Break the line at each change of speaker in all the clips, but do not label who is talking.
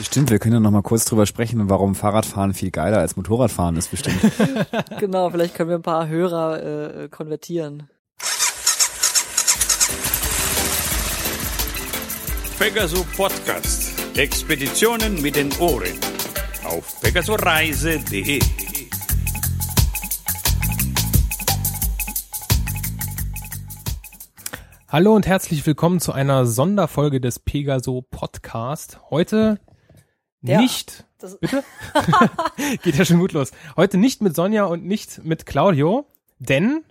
Stimmt, wir können ja noch mal kurz drüber sprechen, warum Fahrradfahren viel geiler als Motorradfahren ist bestimmt.
genau, vielleicht können wir ein paar Hörer äh, konvertieren.
Pegaso Podcast. Expeditionen mit den Ohren. Auf pegasoreise.de.
Hallo und herzlich willkommen zu einer Sonderfolge des Pegaso Podcast. Heute
Ja,
nicht, bitte? Geht ja schon gut los. Heute nicht mit Sonja und nicht mit Claudio, denn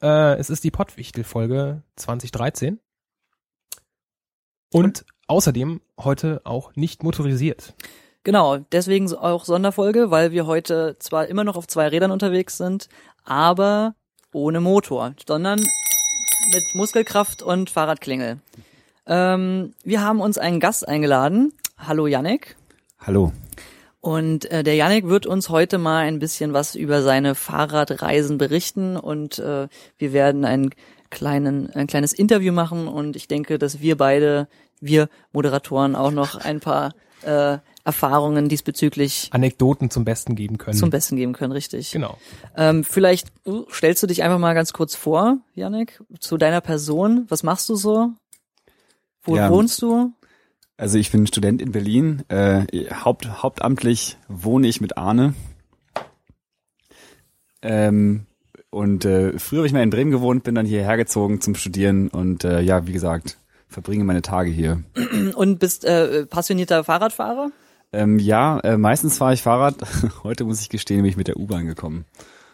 äh, es ist die Pottwichtel-Folge 2013. Und außerdem heute auch nicht motorisiert.
Genau, deswegen auch Sonderfolge, weil wir heute zwar immer noch auf zwei Rädern unterwegs sind, aber ohne Motor, sondern mit Muskelkraft und Fahrradklingel. Ähm, wir haben uns einen Gast eingeladen. Hallo Yannick.
Hallo.
Und äh, der Yannick wird uns heute mal ein bisschen was über seine Fahrradreisen berichten und äh, wir werden ein, kleinen, ein kleines Interview machen und ich denke, dass wir beide, wir Moderatoren auch noch ein paar äh, Erfahrungen diesbezüglich
Anekdoten zum Besten geben können.
zum Besten geben können, richtig.
Genau.
Ähm, vielleicht uh, stellst du dich einfach mal ganz kurz vor, Yannick, zu deiner Person. Was machst du so? Wo
Ja.
wohnst du?
Also ich bin Student in Berlin. Äh, haupt, hauptamtlich wohne ich mit Arne. Ähm, und äh, früher habe ich mal in Bremen gewohnt, bin dann hierher gezogen zum Studieren und äh, ja, wie gesagt, verbringe meine Tage hier.
Und bist äh, passionierter Fahrradfahrer?
Ähm, ja, äh, meistens fahre ich Fahrrad. Heute muss ich gestehen, bin ich mit der U-Bahn gekommen.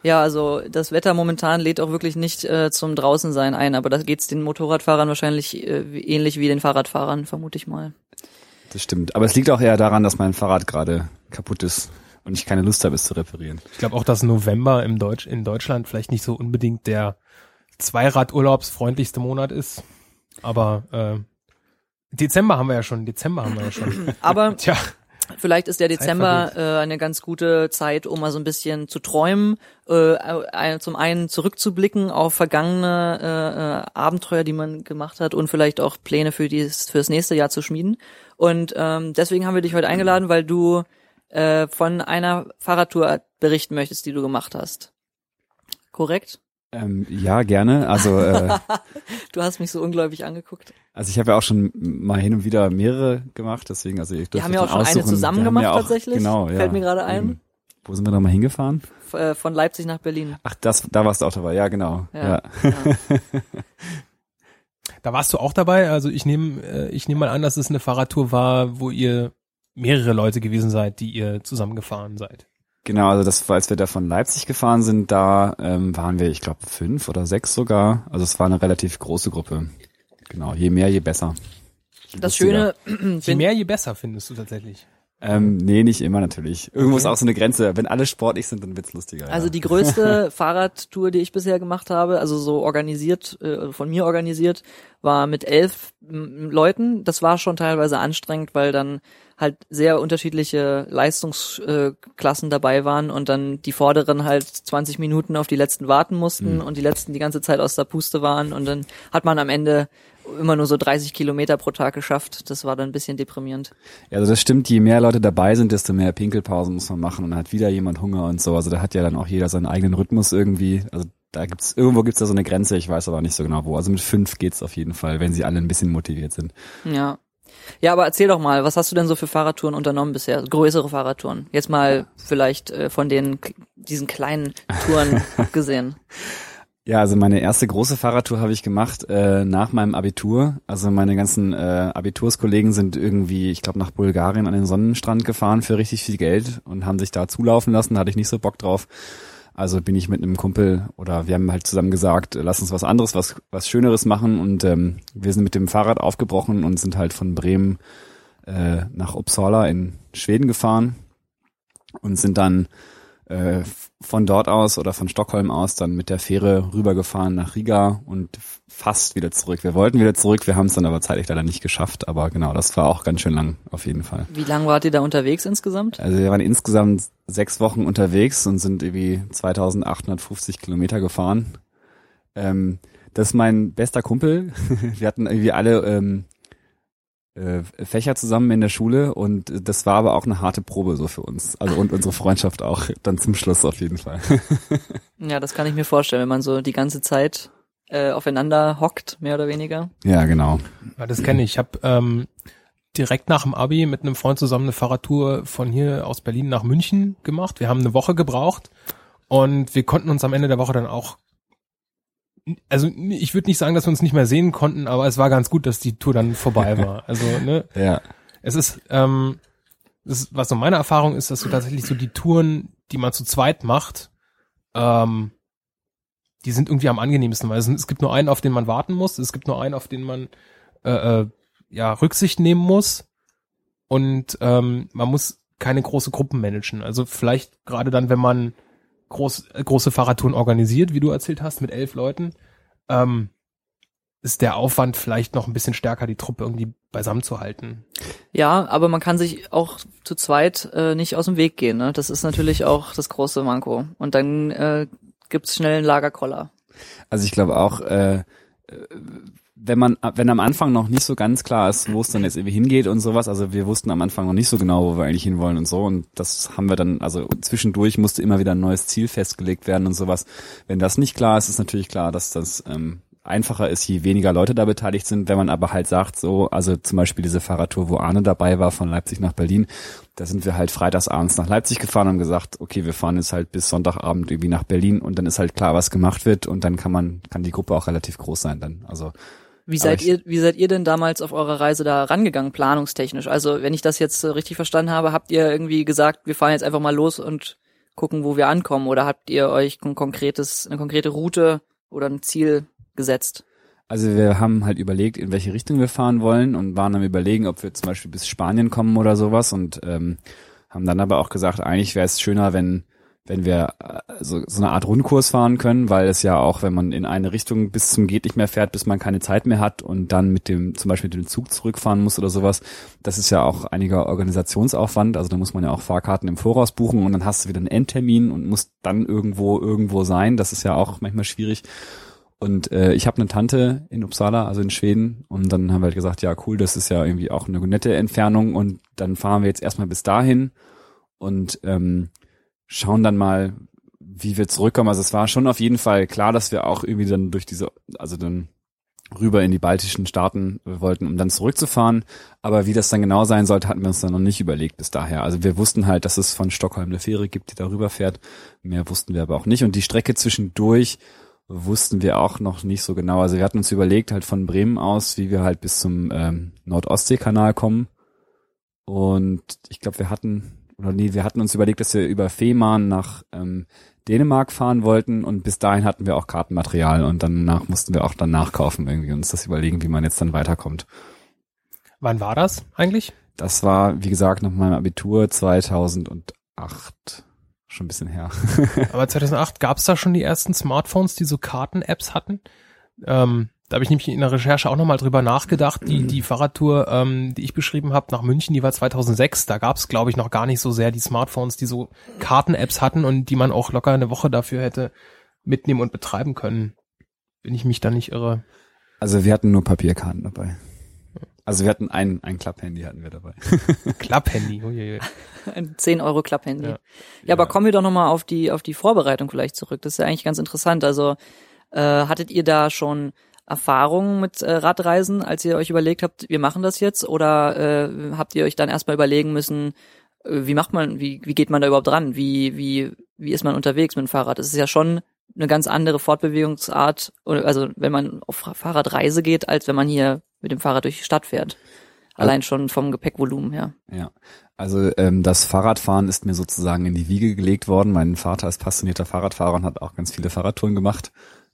Ja, also das Wetter momentan lädt auch wirklich nicht äh, zum Draußensein ein, aber da geht's den Motorradfahrern wahrscheinlich äh, ähnlich wie den Fahrradfahrern, vermute ich mal.
Das stimmt. Aber es liegt auch eher daran, dass mein Fahrrad gerade kaputt ist und ich keine Lust habe, es zu reparieren.
Ich glaube auch, dass November im Deutsch, in Deutschland vielleicht nicht so unbedingt der Zweiradurlaubsfreundlichste Monat ist. Aber äh, Dezember haben wir ja schon. Dezember haben wir ja schon.
Aber
Tja,
vielleicht ist der Dezember äh, eine ganz gute Zeit, um mal so ein bisschen zu träumen, äh, äh, zum einen zurückzublicken auf vergangene äh, äh, Abenteuer, die man gemacht hat und vielleicht auch Pläne für dies, fürs nächste Jahr zu schmieden. Und ähm, deswegen haben wir dich heute eingeladen, weil du äh, von einer Fahrradtour berichten möchtest, die du gemacht hast. Korrekt?
Ähm, ja, gerne. Also, äh,
Du hast mich so ungläubig angeguckt.
also ich habe ja auch schon mal hin und wieder mehrere gemacht, deswegen also ich
Wir haben ja auch schon eine
aussuchen.
zusammen
Wir haben
gemacht
ja auch,
tatsächlich.
Genau, ja.
Fällt mir gerade ein.
Eben. Wo sind wir da mal hingefahren?
F äh, von Leipzig nach Berlin.
Ach, das, da warst du auch dabei. Ja, genau.
Ja.
Ja.
Ja.
da warst du auch dabei. Also ich nehme äh, ich nehme mal an, dass es eine Fahrradtour war, wo ihr mehrere Leute gewesen seid, die ihr zusammengefahren seid.
Genau, also das war, als wir da von Leipzig gefahren sind, da ähm, waren wir, ich glaube, fünf oder sechs sogar. Also es war eine relativ große Gruppe. Genau, je mehr, je besser. Je
Das
lustiger.
Schöne,
Je mehr, je besser findest du tatsächlich.
Ähm, nee, nicht immer natürlich. Irgendwo ist auch so eine Grenze. Wenn alle sportlich sind, dann wird's lustiger.
also
ja.
die größte Fahrradtour, die ich bisher gemacht habe, also so organisiert, äh, von mir organisiert, war mit elf Leuten. Das war schon teilweise anstrengend, weil dann halt sehr unterschiedliche Leistungsklassen dabei waren und dann die Vorderen halt 20 Minuten auf die letzten warten mussten und die letzten die ganze Zeit aus der Puste waren und dann hat man am Ende immer nur so 30 Kilometer pro Tag geschafft. Das war dann ein bisschen deprimierend.
Ja, also das stimmt, je mehr Leute dabei sind, desto mehr Pinkelpausen muss man machen und dann hat wieder jemand Hunger und so. Also da hat ja dann auch jeder seinen eigenen Rhythmus irgendwie. Also da gibt's, irgendwo gibt's da so eine Grenze, ich weiß aber nicht so genau wo. Also mit fünf geht's auf jeden Fall, wenn sie alle ein bisschen motiviert sind.
Ja. Ja, aber erzähl doch mal, was hast du denn so für Fahrradtouren unternommen bisher? Größere Fahrradtouren. Jetzt mal vielleicht äh, von den diesen kleinen Touren gesehen.
Ja, also meine erste große Fahrradtour habe ich gemacht äh, nach meinem Abitur. Also meine ganzen äh, Abiturskollegen sind irgendwie, ich glaube, nach Bulgarien an den Sonnenstrand gefahren für richtig viel Geld und haben sich da zulaufen lassen. Da hatte ich nicht so Bock drauf. Also bin ich mit einem Kumpel oder wir haben halt zusammen gesagt, lass uns was anderes, was was Schöneres machen. Und ähm, wir sind mit dem Fahrrad aufgebrochen und sind halt von Bremen äh, nach Uppsala in Schweden gefahren und sind dann äh, von dort aus oder von Stockholm aus dann mit der Fähre rübergefahren nach Riga und fast wieder zurück. Wir wollten wieder zurück, wir haben es dann aber zeitlich leider nicht geschafft, aber genau, das war auch ganz schön lang auf jeden Fall.
Wie lang wart ihr da unterwegs insgesamt?
Also wir waren insgesamt sechs Wochen unterwegs und sind irgendwie 2850 Kilometer gefahren. Ähm, das ist mein bester Kumpel. Wir hatten irgendwie alle ähm, äh, Fächer zusammen in der Schule und das war aber auch eine harte Probe so für uns. Also und unsere Freundschaft auch dann zum Schluss auf jeden Fall.
Ja, das kann ich mir vorstellen, wenn man so die ganze Zeit äh, aufeinander hockt, mehr oder weniger.
ja, genau.
Ja, das kenne ich. Ich habe ähm, direkt nach dem Abi mit einem Freund zusammen eine Fahrradtour von hier aus Berlin nach München gemacht. Wir haben eine Woche gebraucht und wir konnten uns am Ende der Woche dann auch also ich würde nicht sagen, dass wir uns nicht mehr sehen konnten, aber es war ganz gut, dass die Tour dann vorbei war. Also, ne,
Ja.
es ist, ähm, ist, was so meine Erfahrung ist, dass so tatsächlich so die Touren, die man zu zweit macht, ähm, die sind irgendwie am angenehmsten, weil es, es gibt nur einen, auf den man warten muss, es gibt nur einen, auf den man äh, äh, ja Rücksicht nehmen muss und ähm, man muss keine große Gruppen managen. Also vielleicht gerade dann, wenn man groß, äh, große Fahrradtouren organisiert, wie du erzählt hast, mit elf Leuten, ähm, ist der Aufwand vielleicht noch ein bisschen stärker, die Truppe irgendwie beisammen zu halten.
Ja, aber man kann sich auch zu zweit äh, nicht aus dem Weg gehen. Ne? Das ist natürlich auch das große Manko. Und dann äh, gibt's schnell einen Lagerkoller.
Also ich glaube auch, äh, wenn man, wenn am Anfang noch nicht so ganz klar ist, wo es dann jetzt irgendwie hingeht und sowas, also wir wussten am Anfang noch nicht so genau, wo wir eigentlich hinwollen und so und das haben wir dann, also zwischendurch musste immer wieder ein neues Ziel festgelegt werden und sowas. Wenn das nicht klar ist, ist natürlich klar, dass das ähm, einfacher ist, je weniger Leute da beteiligt sind. Wenn man aber halt sagt, so, also zum Beispiel diese Fahrradtour, wo Arne dabei war, von Leipzig nach Berlin, da sind wir halt freitagsabends nach Leipzig gefahren und gesagt, okay, wir fahren jetzt halt bis Sonntagabend irgendwie nach Berlin und dann ist halt klar, was gemacht wird und dann kann man, kann die Gruppe auch relativ groß sein dann. Also
Wie seid ihr, wie seid ihr denn damals auf eurer Reise da rangegangen, planungstechnisch? Also, wenn ich das jetzt äh, richtig verstanden habe, habt ihr irgendwie gesagt, wir fahren jetzt einfach mal los und gucken, wo wir ankommen? Oder habt ihr euch ein konkretes, eine konkrete Route oder ein Ziel gesetzt?
Also wir haben halt überlegt, in welche Richtung wir fahren wollen und waren am überlegen, ob wir zum Beispiel bis Spanien kommen oder sowas und ähm, haben dann aber auch gesagt, eigentlich wäre es schöner, wenn wenn wir äh, so, so eine Art Rundkurs fahren können, weil es ja auch, wenn man in eine Richtung bis zum geht nicht mehr fährt, bis man keine Zeit mehr hat und dann mit dem zum Beispiel mit dem Zug zurückfahren muss oder sowas, das ist ja auch einiger Organisationsaufwand. Also da muss man ja auch Fahrkarten im Voraus buchen und dann hast du wieder einen Endtermin und musst dann irgendwo irgendwo sein. Das ist ja auch manchmal schwierig. Und äh, ich habe eine Tante in Uppsala, also in Schweden, und dann haben wir halt gesagt, ja cool, das ist ja irgendwie auch eine nette Entfernung und dann fahren wir jetzt erstmal bis dahin und ähm, schauen dann mal, wie wir zurückkommen. Also es war schon auf jeden Fall klar, dass wir auch irgendwie dann durch diese, also dann rüber in die baltischen Staaten wollten, um dann zurückzufahren. Aber wie das dann genau sein sollte, hatten wir uns dann noch nicht überlegt bis daher. Also wir wussten halt, dass es von Stockholm eine Fähre gibt, die darüber fährt. Mehr wussten wir aber auch nicht. Und die Strecke zwischendurch wussten wir auch noch nicht so genau. Also wir hatten uns überlegt, halt von Bremen aus, wie wir halt bis zum ähm, Nordostseekanal kommen. Und ich glaube, wir hatten, oder nee, wir hatten uns überlegt, dass wir über Fehmarn nach ähm, Dänemark fahren wollten und bis dahin hatten wir auch Kartenmaterial und danach mussten wir auch dann nachkaufen irgendwie uns das überlegen, wie man jetzt dann weiterkommt.
Wann war das eigentlich?
Das war, wie gesagt, nach meinem Abitur 2008. Schon ein bisschen her.
Aber 2008 gab es da schon die ersten Smartphones, die so Karten-Apps hatten. Ähm, da habe ich nämlich in der Recherche auch nochmal drüber nachgedacht. Die, die Fahrradtour, ähm, die ich beschrieben habe nach München, die war 2006. Da gab es, glaube ich, noch gar nicht so sehr die Smartphones, die so Karten-Apps hatten und die man auch locker eine Woche dafür hätte mitnehmen und betreiben können. Wenn ich mich da nicht irre.
Also wir hatten nur Papierkarten dabei. Also wir hatten ein, ein Klapphandy hatten wir dabei.
Klapphandy. Uiuiui.
Ein 10 Euro Klapphandy.
Ja.
Ja. ja, aber kommen wir doch nochmal auf die, auf die Vorbereitung vielleicht zurück. Das ist ja eigentlich ganz interessant. Also, äh, hattet ihr da schon Erfahrungen mit äh, Radreisen, als ihr euch überlegt habt, wir machen das jetzt? Oder äh, habt ihr euch dann erstmal überlegen müssen, äh, wie macht man, wie, wie geht man da überhaupt ran? Wie, wie, wie ist man unterwegs mit dem Fahrrad? Es ist ja schon eine ganz andere Fortbewegungsart, also wenn man auf Fahrradreise geht, als wenn man hier mit dem Fahrrad durch die Stadt fährt. Allein schon vom Gepäckvolumen her.
Ja, also ähm, das Fahrradfahren ist mir sozusagen in die Wiege gelegt worden. Mein Vater ist passionierter Fahrradfahrer und hat auch ganz viele Fahrradtouren gemacht,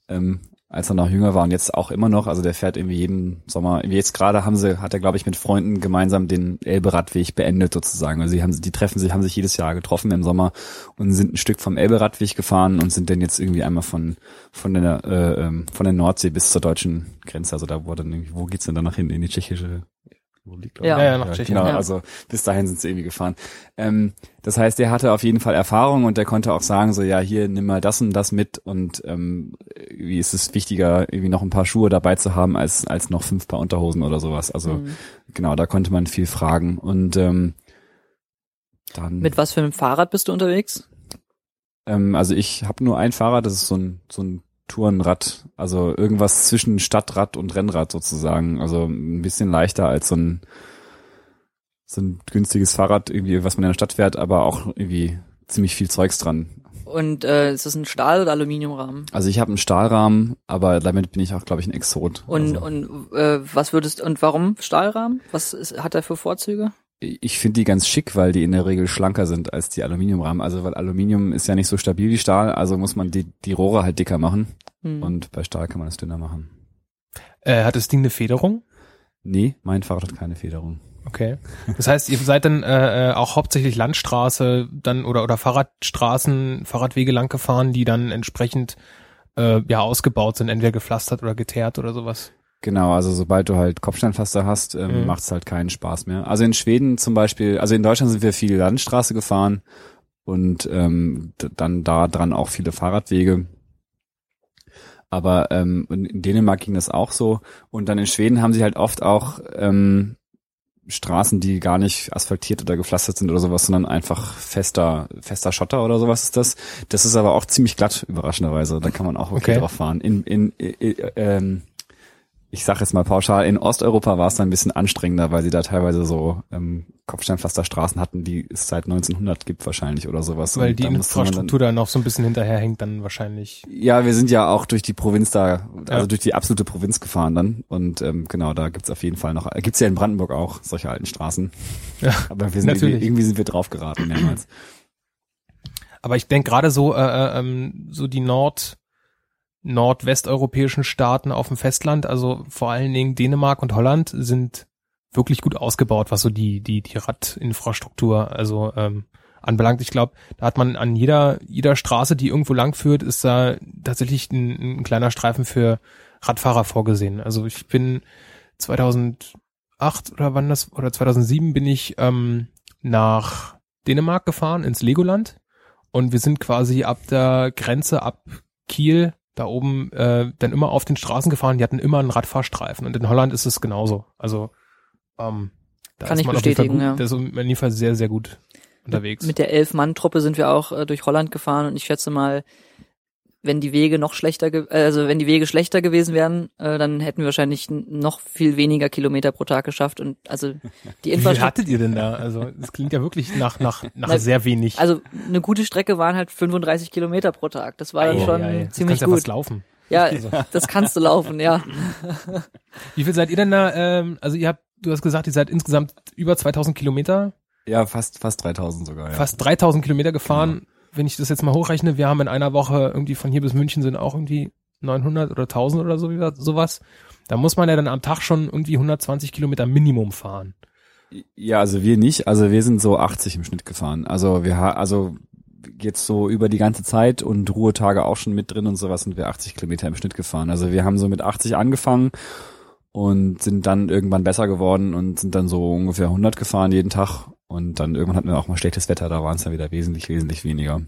ähm, als er noch jünger war und jetzt auch immer noch. Also der fährt irgendwie jeden Sommer. Jetzt gerade haben sie, hat er glaube ich mit Freunden gemeinsam den Elbe-Radweg beendet sozusagen. Also sie haben, die treffen sich, haben sich jedes Jahr getroffen im Sommer und sind ein Stück vom Elbe-Radweg gefahren und sind dann jetzt irgendwie einmal von von der äh, ähm, von der Nordsee bis zur deutschen Grenze. Also da dann irgendwie, wo geht's denn danach hin in die tschechische Republik,
Ja.
Ja, ja, nach Tschechien.
Genau,
Ja.
also bis dahin sind sie irgendwie gefahren. Ähm, das heißt, der hatte auf jeden Fall Erfahrung und der konnte auch sagen, so ja, hier nimm mal das und das mit und ähm, wie ist es wichtiger, irgendwie noch ein paar Schuhe dabei zu haben, als, als noch fünf Paar Unterhosen oder sowas. Also
Mhm.
genau, da konnte man viel fragen. Und ähm, dann
Mit was für einem Fahrrad bist du unterwegs?
ähm, also ich habe nur ein Fahrrad, das ist so ein, so ein Tourenrad, also irgendwas zwischen Stadtrad und Rennrad sozusagen. Also ein bisschen leichter als so ein so ein günstiges Fahrrad, irgendwie, was man in der Stadt fährt, aber auch irgendwie ziemlich viel Zeugs dran.
Und äh, ist das ein Stahl- oder Aluminiumrahmen?
Also ich habe einen Stahlrahmen, aber damit bin ich auch, glaube ich, ein Exot.
Und,
also,
und äh, was würdest und warum Stahlrahmen? Was ist, hat er für Vorzüge?
Ich finde die ganz schick, weil die in der Regel schlanker sind als die Aluminiumrahmen. Also weil Aluminium ist ja nicht so stabil wie Stahl, also muss man die, die Rohre halt dicker machen.
Hm.
Und bei Stahl kann man es dünner machen.
Äh, hat das Ding eine Federung?
Nee, mein Fahrrad hat keine Federung.
Okay. Das heißt, ihr seid dann äh, äh, auch hauptsächlich Landstraße dann oder oder Fahrradstraßen, Fahrradwege lang gefahren, die dann entsprechend äh, ja ausgebaut sind, entweder gepflastert oder geteert oder sowas.
Genau, also sobald du halt Kopfsteinpflaster hast, ähm,
Mhm.
macht's halt keinen Spaß mehr. Also in Schweden zum Beispiel, also in Deutschland sind wir viel Landstraße gefahren und ähm, dann da dran auch viele Fahrradwege. Aber ähm, in in Dänemark ging das auch so. Und dann in Schweden haben sie halt oft auch ähm, Straßen, die gar nicht asphaltiert oder gepflastert sind oder sowas, sondern einfach fester, fester Schotter oder sowas ist das. Das ist aber auch ziemlich glatt, überraschenderweise. Da kann man auch okay,
Okay.
drauf fahren. In, in, äh, äh, ähm, ich sage jetzt mal pauschal, in Osteuropa war es dann ein bisschen anstrengender, weil sie da teilweise so ähm, Kopfsteinpflasterstraßen hatten, die es seit 1900 gibt wahrscheinlich oder sowas.
Weil
Und
die Infrastruktur da noch so ein bisschen hinterherhängt dann wahrscheinlich.
Dann, ja, wir sind ja auch durch die Provinz da, also
Ja.
durch die absolute Provinz gefahren dann. Und ähm, genau, da gibt's auf jeden Fall noch, gibt's ja in Brandenburg auch solche alten Straßen.
Ja,
Aber wir sind irgendwie, irgendwie sind wir drauf geraten mehrmals.
Aber ich denke gerade so, äh, äh, ähm, so die Nord, nordwesteuropäischen Staaten auf dem Festland, also vor allen Dingen Dänemark und Holland, sind wirklich gut ausgebaut, was so die, die, die Radinfrastruktur, also ähm, anbelangt. Ich glaube, da hat man an jeder, jeder Straße, die irgendwo lang führt, ist da tatsächlich ein, ein kleiner Streifen für Radfahrer vorgesehen. Also ich bin 2008 oder wann das, oder 2007 bin ich ähm, nach Dänemark gefahren, ins Legoland. Und wir sind quasi ab der Grenze, ab Kiel, da oben, äh, dann immer auf den Straßen gefahren. Die hatten immer einen Radfahrstreifen. Und in Holland ist es genauso. Also, ähm, da
Kann
ist
ich
man auf jeden Fall
bestätigen,
gut,
ja.
Da ist man in jedem Fall sehr, sehr gut unterwegs.
Mit der Elf-Mann-Truppe sind wir auch äh, durch Holland gefahren und ich schätze mal, wenn die Wege noch schlechter, ge äh, also wenn die Wege schlechter gewesen wären, äh, dann hätten wir wahrscheinlich noch viel weniger Kilometer pro Tag geschafft und also die
Wie viel
Infrastruktur,
hattet ihr denn da? Also, das klingt ja wirklich nach, nach, nach
Na,
sehr wenig.
also eine gute Strecke waren halt 35 Kilometer pro Tag. Das war dann
Ei,
schon
ei. Das
ziemlich
kannst ja
gut.
fast laufen.
Ja, das kannst du laufen, ja.
Wie viel seid ihr denn da? Ähm, also ihr habt, du hast gesagt, ihr seid insgesamt über 2000 Kilometer,
Ja, fast, fast 3000 sogar, ja.
fast 3000 Kilometer gefahren. Wenn ich das jetzt mal hochrechne, wir haben in einer Woche irgendwie von hier bis München sind auch irgendwie 900 oder 1000 oder so, sowas. Da muss man ja dann am Tag schon irgendwie 120 Kilometer Minimum fahren.
Ja, also wir nicht. Also wir sind so 80 im Schnitt gefahren. Also wir also jetzt so über die ganze Zeit und Ruhetage auch schon mit drin und sowas sind wir 80 Kilometer im Schnitt gefahren. Also wir haben so mit 80 angefangen und sind dann irgendwann besser geworden und sind dann so ungefähr 100 gefahren jeden Tag und dann irgendwann hatten wir auch mal schlechtes Wetter, da waren es dann wieder wesentlich, wesentlich weniger.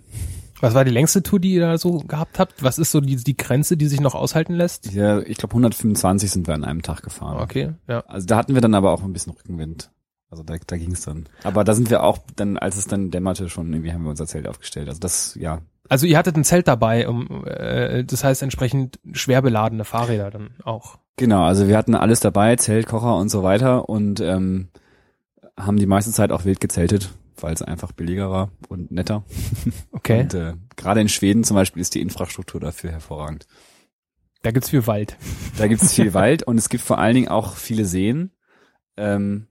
Was war die längste Tour, die ihr da so gehabt habt? Was ist so die, die Grenze, die sich noch aushalten lässt?
Ja, ich glaube 125 sind wir an einem Tag gefahren.
Okay, ja.
Also da hatten wir dann aber auch ein bisschen Rückenwind. Also da, da ging es dann. Aber da sind wir auch dann, als es dann dämmerte, schon irgendwie haben wir unser Zelt aufgestellt. Also das, ja,
Also ihr hattet ein Zelt dabei, um, äh, das heißt entsprechend schwer beladene Fahrräder dann auch.
Genau, also wir hatten alles dabei, Zelt, Kocher und so weiter und ähm, haben die meiste Zeit auch wild gezeltet, weil es einfach billiger war und netter.
Okay.
Und äh, gerade in Schweden zum Beispiel ist die Infrastruktur dafür hervorragend.
Da gibt's viel Wald.
Da gibt es viel Wald und es gibt vor allen Dingen auch viele Seen. Ähm,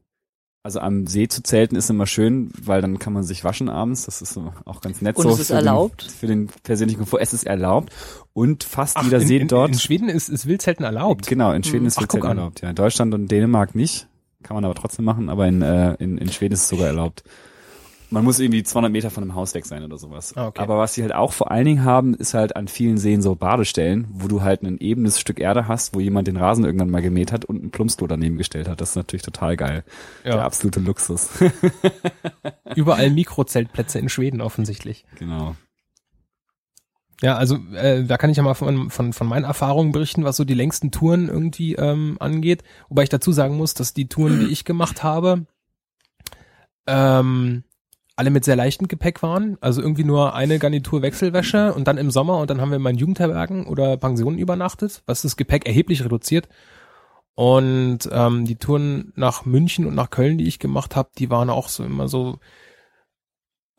also am See zu zelten ist immer schön, weil dann kann man sich waschen abends. Das ist auch ganz nett
Und
so.
es ist
für
erlaubt?
Den, für den persönlichen Komfort. Es ist erlaubt und fast jeder
in,
See
in,
dort.
In Schweden ist, ist Wildzelten erlaubt.
Genau, in Schweden
Hm.
ist
Ach,
Wildzelten
guck an.
erlaubt. Ja, in Deutschland und Dänemark nicht. Kann man aber trotzdem machen, aber in, äh, in, in Schweden ist es sogar erlaubt. Man muss irgendwie 200 Meter von einem Haus weg sein oder sowas.
Ah, okay.
Aber was sie halt auch vor allen Dingen haben, ist halt an vielen Seen so Badestellen, wo du halt ein ebenes Stück Erde hast, wo jemand den Rasen irgendwann mal gemäht hat und ein Plumpsklo daneben gestellt hat. Das ist natürlich total geil.
Ja.
Der absolute Luxus.
Überall Mikrozeltplätze in Schweden offensichtlich.
genau.
Ja, also äh, da kann ich ja mal von, von, von meinen Erfahrungen berichten, was so die längsten Touren irgendwie ähm, angeht. Wobei ich dazu sagen muss, dass die Touren, die ich gemacht habe, ähm, alle mit sehr leichtem Gepäck waren. Also irgendwie nur eine Garnitur Wechselwäsche und dann im Sommer und dann haben wir in meinen Jugendherbergen oder Pensionen übernachtet, was das Gepäck erheblich reduziert. Und ähm, die Touren nach München und nach Köln, die ich gemacht habe, die waren auch so immer so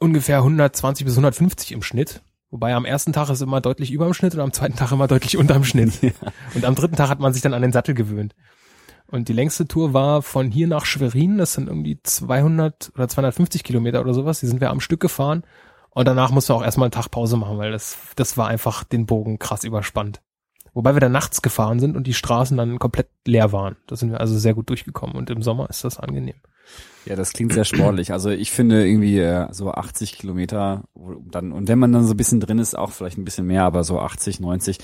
ungefähr 120 bis 150 im Schnitt. Wobei am ersten Tag ist immer deutlich über dem Schnitt und am zweiten Tag immer deutlich unter dem Schnitt. Und am dritten Tag hat man sich dann an den Sattel gewöhnt. Und die längste Tour war von hier nach Schwerin, das sind irgendwie 200 oder 250 Kilometer oder sowas, die sind wir am Stück gefahren. Und danach mussten wir auch erstmal einen Tag Pause machen, weil das, das war einfach den Bogen krass überspannt. Wobei wir dann nachts gefahren sind und die Straßen dann komplett leer waren. Da sind wir also sehr gut durchgekommen und im Sommer ist das angenehm.
Ja, das klingt sehr sportlich. Also ich finde irgendwie äh, so 80 Kilometer dann und wenn man dann so ein bisschen drin ist, auch vielleicht ein bisschen mehr, aber so 80, 90,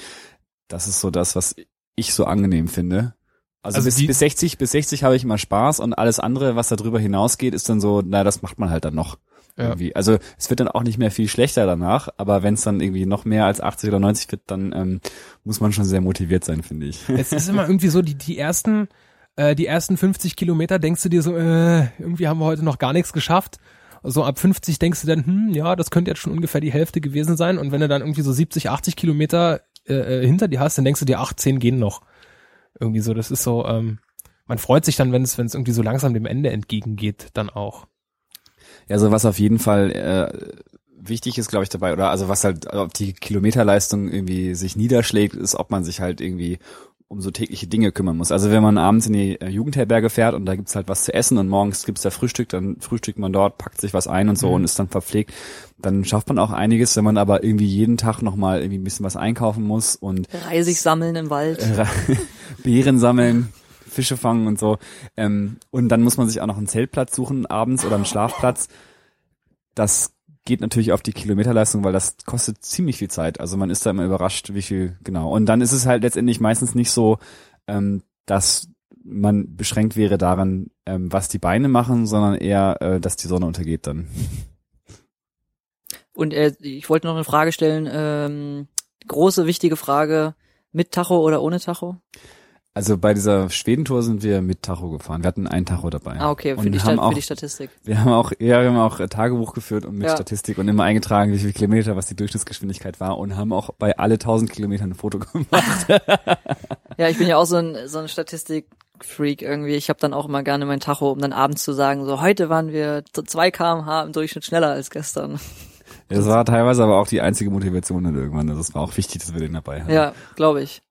das ist so das, was ich so angenehm finde. Also,
Also
bis,
die-
bis 60, bis 60 habe ich immer Spaß und alles andere, was da drüber hinausgeht, ist dann so, na, das macht man halt dann noch.
Ja.
Irgendwie. Also es wird dann auch nicht mehr viel schlechter danach, aber wenn es dann irgendwie noch mehr als 80 oder 90 wird, dann ähm, muss man schon sehr motiviert sein, finde ich.
Es ist immer irgendwie so, die, die ersten, äh, die ersten 50 Kilometer denkst du dir so, äh, irgendwie haben wir heute noch gar nichts geschafft. So ab 50 denkst du dann, hm, ja, das könnte jetzt schon ungefähr die Hälfte gewesen sein. Und wenn du dann irgendwie so 70, 80 Kilometer äh, äh, hinter dir hast, dann denkst du dir, ach, 10 gehen noch. Irgendwie so, das ist so, ähm, man freut sich dann, wenn es wenn es irgendwie so langsam dem Ende entgegengeht, dann auch.
Ja, also was auf jeden Fall äh, wichtig ist, glaube ich, dabei, oder also was halt, ob die Kilometerleistung irgendwie sich niederschlägt, ist, ob man sich halt irgendwie um so tägliche Dinge kümmern muss. Also wenn man abends in die äh, Jugendherberge fährt und da gibt's halt was zu essen und morgens gibt's da Frühstück, dann frühstückt man dort, packt sich was ein und so
Mhm.
und ist dann verpflegt, dann schafft man auch einiges. Wenn man aber irgendwie jeden Tag nochmal irgendwie ein bisschen was einkaufen muss und
Reisig sammeln im Wald.
äh, Beeren sammeln, Fische fangen und so. Ähm, und dann muss man sich auch noch einen Zeltplatz suchen abends oder einen Schlafplatz. Das geht natürlich auf die Kilometerleistung, weil das kostet ziemlich viel Zeit. Also man ist da immer überrascht, wie viel genau. Und dann ist es halt letztendlich meistens nicht so, ähm, dass man beschränkt wäre daran, ähm, was die Beine machen, sondern eher, äh, dass die Sonne untergeht dann.
Und äh, ich wollte noch eine Frage stellen, ähm, große, wichtige Frage, mit Tacho oder ohne Tacho?
Also bei dieser Schwedentour sind wir mit Tacho gefahren. Wir hatten einen Tacho dabei.
Ah, okay, für,
Und
die,
haben
Sta
auch
für die Statistik.
Wir haben auch, ja, wir haben auch äh, Tagebuch geführt und mit
Ja.
Statistik und immer eingetragen, wie viele Kilometer, was die Durchschnittsgeschwindigkeit war und haben auch bei alle 1000 Kilometern ein Foto gemacht.
Ja, ich bin ja auch so ein, so ein Statistik-Freak irgendwie. Ich habe dann auch immer gerne mein Tacho, um dann abends zu sagen, so heute waren wir 2 kmh im Durchschnitt schneller als gestern.
Das war teilweise aber auch die einzige Motivation dann irgendwann. Also es war auch wichtig, dass wir den dabei hatten.
Ja, glaube ich.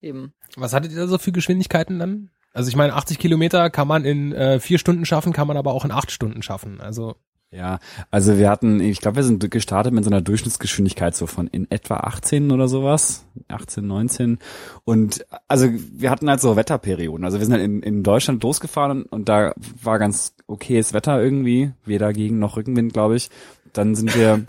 Eben.
Was hattet ihr da so für Geschwindigkeiten dann? Also ich meine, 80 Kilometer kann man in äh, vier Stunden schaffen, kann man aber auch in acht Stunden schaffen. Also
Ja, also wir hatten, ich glaube, wir sind gestartet mit so einer Durchschnittsgeschwindigkeit so von in etwa 18 oder sowas, 18, 19 und also wir hatten halt so Wetterperioden. Also wir sind halt in, in Deutschland losgefahren und da war ganz okayes Wetter irgendwie, weder Gegen noch Rückenwind, glaube ich. Dann sind wir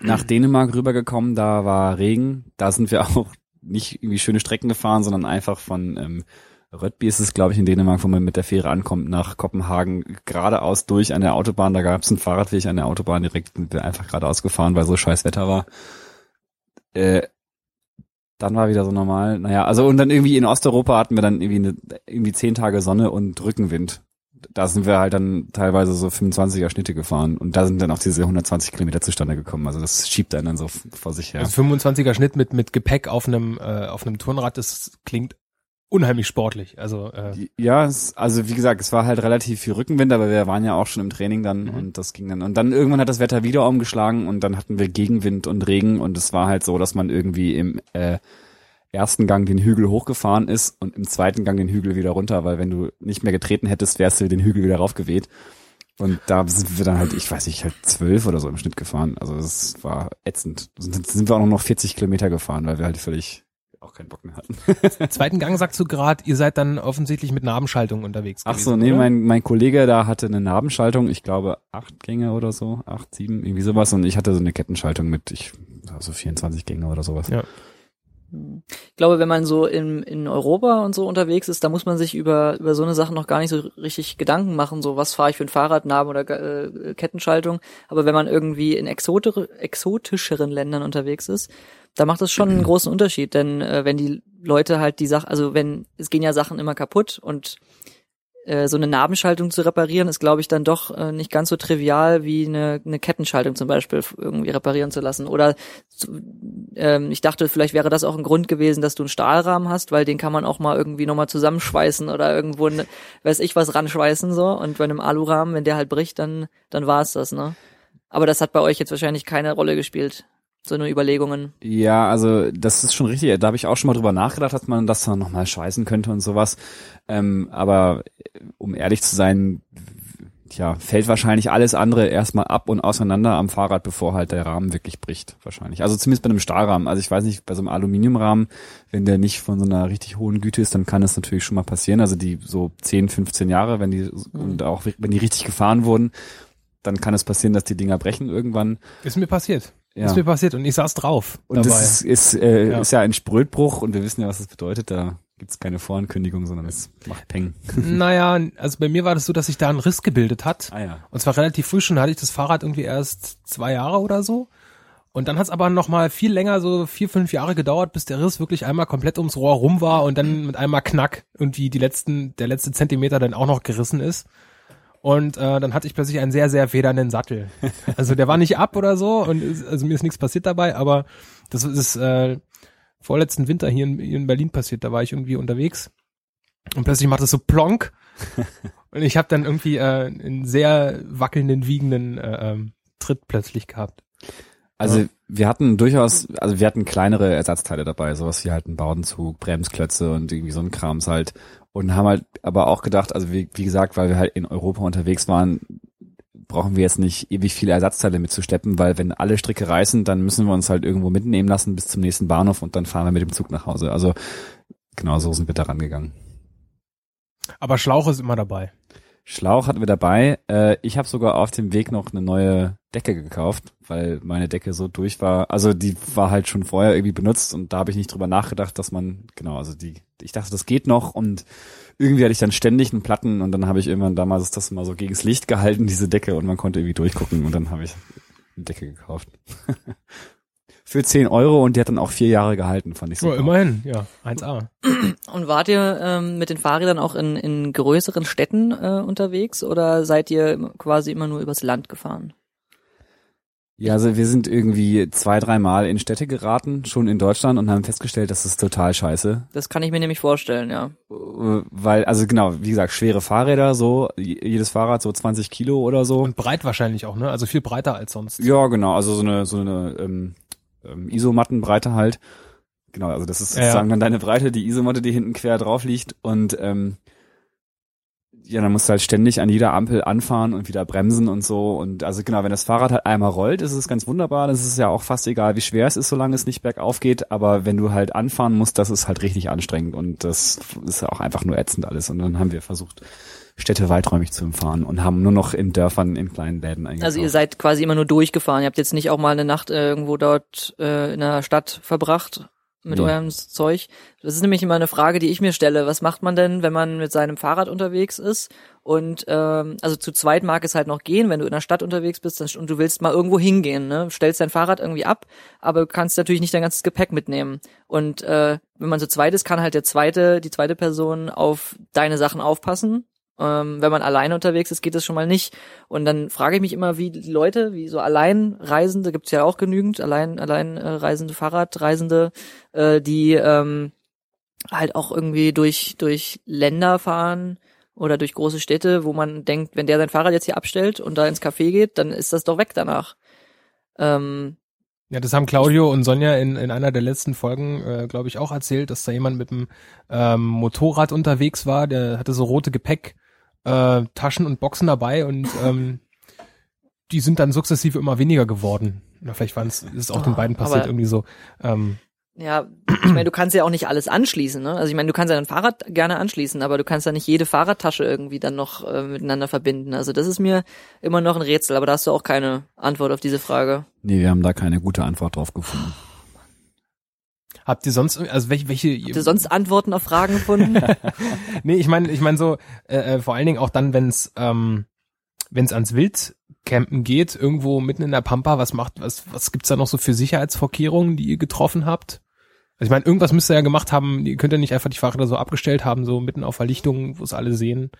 nach Dänemark rübergekommen, da war Regen, da sind wir auch nicht irgendwie schöne Strecken gefahren, sondern einfach von ähm, Rödby ist es, glaube ich, in Dänemark, wo man mit der Fähre ankommt, nach Kopenhagen, geradeaus durch an der Autobahn. Da gab es einen Fahrradweg an der Autobahn, direkt einfach geradeaus gefahren, weil so scheiß Wetter war. Äh, dann war wieder so normal. Naja, also und dann irgendwie in Osteuropa hatten wir dann irgendwie, eine, irgendwie zehn Tage Sonne und Rückenwind. Da sind wir halt dann teilweise so 25er Schnitte gefahren und da sind dann auch diese 120 Kilometer zustande gekommen. Also das schiebt einen dann so vor sich her.
Also 25er Schnitt mit mit Gepäck auf einem äh, auf einem Turnrad, das klingt unheimlich sportlich. Also äh,
Ja, es, also wie gesagt, es war halt relativ viel Rückenwind, aber wir waren ja auch schon im Training dann
Mhm.
und das ging dann. Und dann irgendwann hat das Wetter wieder umgeschlagen und dann hatten wir Gegenwind und Regen und es war halt so, dass man irgendwie im äh, ersten Gang den Hügel hochgefahren ist und im zweiten Gang den Hügel wieder runter, weil wenn du nicht mehr getreten hättest, wärst du den Hügel wieder raufgeweht. Und da sind wir dann halt, ich weiß nicht, halt zwölf oder so im Schnitt gefahren. Also das war ätzend. Sind, sind wir auch noch 40 Kilometer gefahren, weil wir halt völlig auch keinen Bock mehr hatten.
Zweiten Gang sagst du gerade, ihr seid dann offensichtlich mit Nabenschaltung unterwegs
Ach
gewesen,
so, nee,
oder?
mein, mein Kollege da hatte eine Nabenschaltung, ich glaube acht Gänge oder so, acht, sieben, irgendwie sowas und ich hatte so eine Kettenschaltung mit, ich, also 24 Gänge oder sowas.
Ja.
Ich glaube, wenn man so in, in Europa und so unterwegs ist, da muss man sich über, über so eine Sache noch gar nicht so richtig Gedanken machen, so was fahre ich für ein Fahrrad, Naben oder äh, Kettenschaltung. Aber wenn man irgendwie in exotere, exotischeren Ländern unterwegs ist, da macht es schon einen großen Unterschied, denn äh, wenn die Leute halt die Sache, also wenn, es gehen ja Sachen immer kaputt und äh, so eine Nabenschaltung zu reparieren, ist, glaube ich, dann doch äh, nicht ganz so trivial wie eine, eine Kettenschaltung zum Beispiel irgendwie reparieren zu lassen. Oder ähm, ich dachte, vielleicht wäre das auch ein Grund gewesen, dass du einen Stahlrahmen hast, weil den kann man auch mal irgendwie nochmal zusammenschweißen oder irgendwo, ne, weiß ich was, ranschweißen so. Und bei einem Alurahmen, wenn der halt bricht, dann, dann war es das, ne? Aber das hat bei euch jetzt wahrscheinlich keine Rolle gespielt. So eine Überlegungen.
Ja, also das ist schon richtig. Da habe ich auch schon mal drüber nachgedacht, dass man das dann nochmal schweißen könnte und sowas. Ähm, aber äh, um ehrlich zu sein, ja, fällt wahrscheinlich alles andere erstmal ab und auseinander am Fahrrad, bevor halt der Rahmen wirklich bricht, wahrscheinlich. Also zumindest bei einem Stahlrahmen. Also ich weiß nicht, bei so einem Aluminiumrahmen, wenn der nicht von so einer richtig hohen Güte ist, dann kann das natürlich schon mal passieren. Also die so 10, 15 Jahre, wenn die und auch wenn die richtig gefahren wurden, dann kann es passieren, dass die Dinger brechen irgendwann.
Ist mir passiert.
Ja.
Ist mir passiert und ich saß drauf
Und
dabei.
das ist, ist, äh,
Ja.
ist ja ein Sprödbruch und wir wissen ja, was das bedeutet. Da gibt's keine Vorankündigung, sondern es macht Peng.
naja, also bei mir war das so, dass sich da ein Riss gebildet hat.
Ah ja.
Und zwar relativ früh schon, hatte ich das Fahrrad irgendwie erst zwei Jahre oder so. Und dann hat es aber noch mal viel länger, so vier, fünf Jahre gedauert, bis der Riss wirklich einmal komplett ums Rohr rum war und dann mit einmal Knack irgendwie die letzten, der letzte Zentimeter dann auch noch gerissen ist. Und äh, dann hatte ich plötzlich einen sehr, sehr federnden Sattel. Also der war nicht ab oder so und ist, also mir ist nichts passiert dabei, aber das ist äh, vorletzten Winter hier in, hier in Berlin passiert. Da war ich irgendwie unterwegs und plötzlich macht es so plonk und ich habe dann irgendwie äh, einen sehr wackelnden, wiegenden äh, ähm, Tritt plötzlich gehabt.
Also
Ja.
wir hatten durchaus, also wir hatten kleinere Ersatzteile dabei, sowas wie halt ein Baudenzug, Bremsklötze und irgendwie so ein Krams halt. Und haben halt aber auch gedacht, also wie, wie gesagt, weil wir halt in Europa unterwegs waren, brauchen wir jetzt nicht ewig viele Ersatzteile mitzuschleppen, weil wenn alle Stricke reißen, dann müssen wir uns halt irgendwo mitnehmen lassen bis zum nächsten Bahnhof und dann fahren wir mit dem Zug nach Hause. Also genau so sind wir da rangegangen.
Aber Schlauch ist immer dabei.
Schlauch hatten wir dabei. Äh, ich habe sogar auf dem Weg noch eine neue Decke gekauft, weil meine Decke so durch war. Also die war halt schon vorher irgendwie benutzt und da habe ich nicht drüber nachgedacht, dass man, genau, also die, ich dachte, das geht noch und irgendwie hatte ich dann ständig einen Platten und dann habe ich irgendwann damals das mal so gegens Licht gehalten, diese Decke, und man konnte irgendwie durchgucken und dann habe ich eine Decke gekauft. Für 10 Euro und die hat dann auch vier Jahre gehalten, fand ich
So,
super.
immerhin, ja, 1A.
Und wart ihr ähm, mit den Fahrrädern auch in, in größeren Städten äh, unterwegs oder seid ihr quasi immer nur übers Land gefahren?
Ja, also wir sind irgendwie zwei, dreimal in Städte geraten, schon in Deutschland und haben festgestellt, das ist total scheiße.
Das kann ich mir nämlich vorstellen, ja.
Äh, Weil, also genau, wie gesagt, schwere Fahrräder, so, jedes Fahrrad so 20 Kilo oder so.
Und breit wahrscheinlich auch, ne? Also viel breiter als sonst.
Ja, genau, also so eine, so eine ähm, ähm, Isomattenbreite halt. Genau, also das ist
Ja, ja.
sozusagen dann deine Breite, die Isomatte, die hinten quer drauf liegt und ähm, ja, dann musst du halt ständig an jeder Ampel anfahren und wieder bremsen und so. Und also genau, wenn das Fahrrad halt einmal rollt, ist es ganz wunderbar. Das ist ja auch fast egal, wie schwer es ist, solange es nicht bergauf geht. Aber wenn du halt anfahren musst, das ist halt richtig anstrengend und das ist auch einfach nur ätzend alles. Und dann haben wir versucht, Städte weiträumig zu umfahren und haben nur noch in Dörfern in kleinen Läden eingekauft.
Also ihr seid quasi immer nur durchgefahren. Ihr habt jetzt nicht auch mal eine Nacht äh, irgendwo dort äh, in der Stadt verbracht mit
Nee.
eurem Zeug. Das ist nämlich immer eine Frage, die ich mir stelle. Was macht man denn, wenn man mit seinem Fahrrad unterwegs ist? Und ähm, also zu zweit mag es halt noch gehen, wenn du in der Stadt unterwegs bist dann, und du willst mal irgendwo hingehen, ne? Stellst dein Fahrrad irgendwie ab, aber du kannst natürlich nicht dein ganzes Gepäck mitnehmen. Und äh, wenn man zu zweit ist, kann halt der zweite, die zweite Person auf deine Sachen aufpassen. Ähm, wenn man alleine unterwegs ist, geht das schon mal nicht. Und dann frage ich mich immer, wie Leute, wie so Alleinreisende, gibt's ja auch genügend, allein, allein äh, reisende Fahrradreisende, äh, die ähm, halt auch irgendwie durch, durch Länder fahren oder durch große Städte, wo man denkt, wenn der sein Fahrrad jetzt hier abstellt und da ins Café geht, dann ist das doch weg danach. Ähm,
Ja, das haben Claudio und Sonja in, in einer der letzten Folgen, äh, glaube ich, auch erzählt, dass da jemand mit einem ähm, Motorrad unterwegs war, der hatte so rote Gepäck, äh, Taschen und Boxen dabei und ähm, die sind dann sukzessive immer weniger geworden. Na, vielleicht waren es, ist auch den
Ah,
beiden passiert
aber-
irgendwie so. Ähm,
Ja, ich meine, du kannst ja auch nicht alles anschließen, ne? Also ich meine, du kannst ja ein Fahrrad gerne anschließen, aber du kannst ja nicht jede Fahrradtasche irgendwie dann noch äh, miteinander verbinden. Also das ist mir immer noch ein Rätsel, aber da hast du auch keine Antwort auf diese Frage.
Nee, wir haben da keine gute Antwort drauf gefunden.
Habt ihr sonst, also welche, welche
Habt ihr sonst Antworten auf Fragen gefunden?
nee, ich meine, ich meine so, äh, äh, vor allen Dingen auch dann, wenn es ähm, wenn's ans Wildcampen geht, irgendwo mitten in der Pampa, was macht, was, was gibt's da noch so für Sicherheitsvorkehrungen, die ihr getroffen habt? Also ich meine, irgendwas müsst ihr ja gemacht haben, ihr könnt ja nicht einfach die Fahrräder so abgestellt haben, so mitten auf der Lichtung, wo es alle sehen.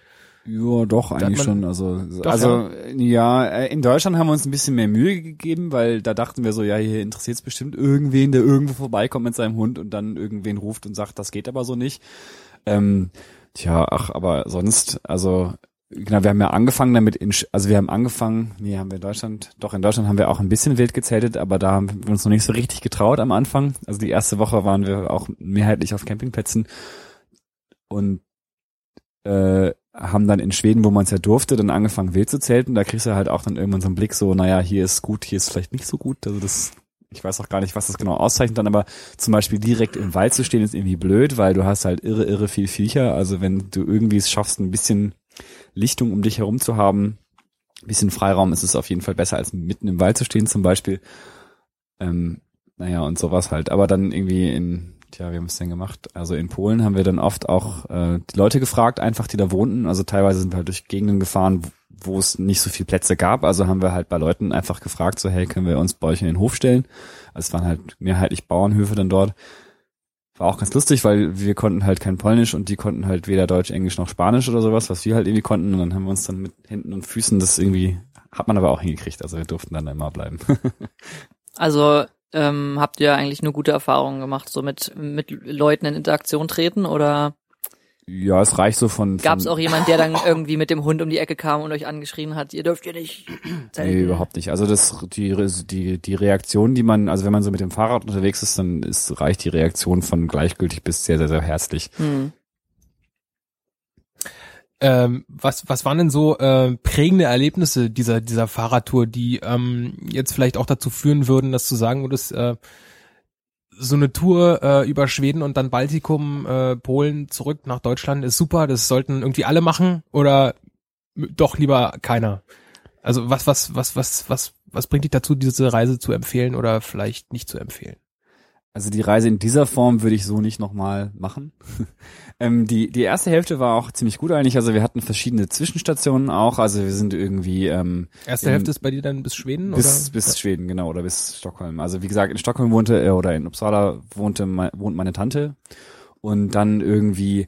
Ja, doch, eigentlich schon. Also,
Doch,
also ja, äh, in Deutschland haben wir uns ein bisschen mehr Mühe gegeben, weil da dachten wir so, ja, hier interessiert es bestimmt irgendwen, der irgendwo vorbeikommt mit seinem Hund und dann irgendwen ruft und sagt, das geht aber so nicht. Ähm, tja, ach, aber sonst, also genau, wir haben ja angefangen damit, in, also wir haben angefangen, nee, haben wir in Deutschland, doch in Deutschland haben wir auch ein bisschen wild gezeltet, aber da haben wir uns noch nicht so richtig getraut am Anfang. Also die erste Woche waren wir auch mehrheitlich auf Campingplätzen und äh, haben dann in Schweden, wo man es ja durfte, dann angefangen wild zu zelten. Da kriegst du halt auch dann irgendwann so einen Blick so, naja, hier ist gut, hier ist vielleicht nicht so gut. Also das, ich weiß auch gar nicht, was das genau auszeichnet dann, aber zum Beispiel direkt im Wald zu stehen ist irgendwie blöd, weil du hast halt irre, irre viel Viecher. Also wenn du irgendwie es schaffst, ein bisschen Lichtung um dich herum zu haben, ein bisschen Freiraum, ist es auf jeden Fall besser, als mitten im Wald zu stehen zum Beispiel. Ähm, naja, und sowas halt. Aber dann irgendwie in, tja, wie haben wir es denn gemacht? Also in Polen haben wir dann oft auch äh, die Leute gefragt, einfach die da wohnten. Also teilweise sind wir halt durch Gegenden gefahren, wo wo es nicht so viel Plätze gab. Also haben wir halt bei Leuten einfach gefragt, so hey, können wir uns bei euch in den Hof stellen? Also es waren halt mehrheitlich Bauernhöfe dann dort. War auch ganz lustig, weil wir konnten halt kein Polnisch und die konnten halt weder Deutsch, Englisch noch Spanisch oder sowas, was wir halt irgendwie konnten. Und dann haben wir uns dann mit Händen und Füßen das irgendwie, hat man aber auch hingekriegt. Also wir durften dann immer bleiben.
Also ähm, habt ihr eigentlich nur gute Erfahrungen gemacht, so mit, mit Leuten in Interaktion treten oder
ja, es reicht so von,
gab es auch jemand, der dann irgendwie mit dem Hund um die Ecke kam und euch angeschrien hat, ihr dürft hier nicht zelten?
Nee, überhaupt nicht. Also das die die die Reaktion, die man, also wenn man so mit dem Fahrrad unterwegs ist, dann ist reicht die Reaktion von gleichgültig bis sehr sehr sehr herzlich.
Hm.
Ähm, was, was waren denn so äh, prägende Erlebnisse dieser, dieser Fahrradtour, die ähm, jetzt vielleicht auch dazu führen würden, dass du sagen würdest, äh, so eine Tour äh, über Schweden und dann Baltikum, äh, Polen zurück nach Deutschland ist super, das sollten irgendwie alle machen oder doch lieber keiner? Also was, was, was, was, was, was bringt dich dazu, diese Reise zu empfehlen oder vielleicht nicht zu empfehlen?
Also die Reise in dieser Form würde ich so nicht nochmal machen. ähm, die, die erste Hälfte war auch ziemlich gut eigentlich. Also wir hatten verschiedene Zwischenstationen auch. Also wir sind irgendwie ähm,
Erste
In-
Hälfte ist bei dir dann bis Schweden
bis,
oder?
bis Schweden, genau, oder bis Stockholm. Also wie gesagt, in Stockholm wohnte äh, oder in Uppsala wohnte wohnt meine Tante und dann irgendwie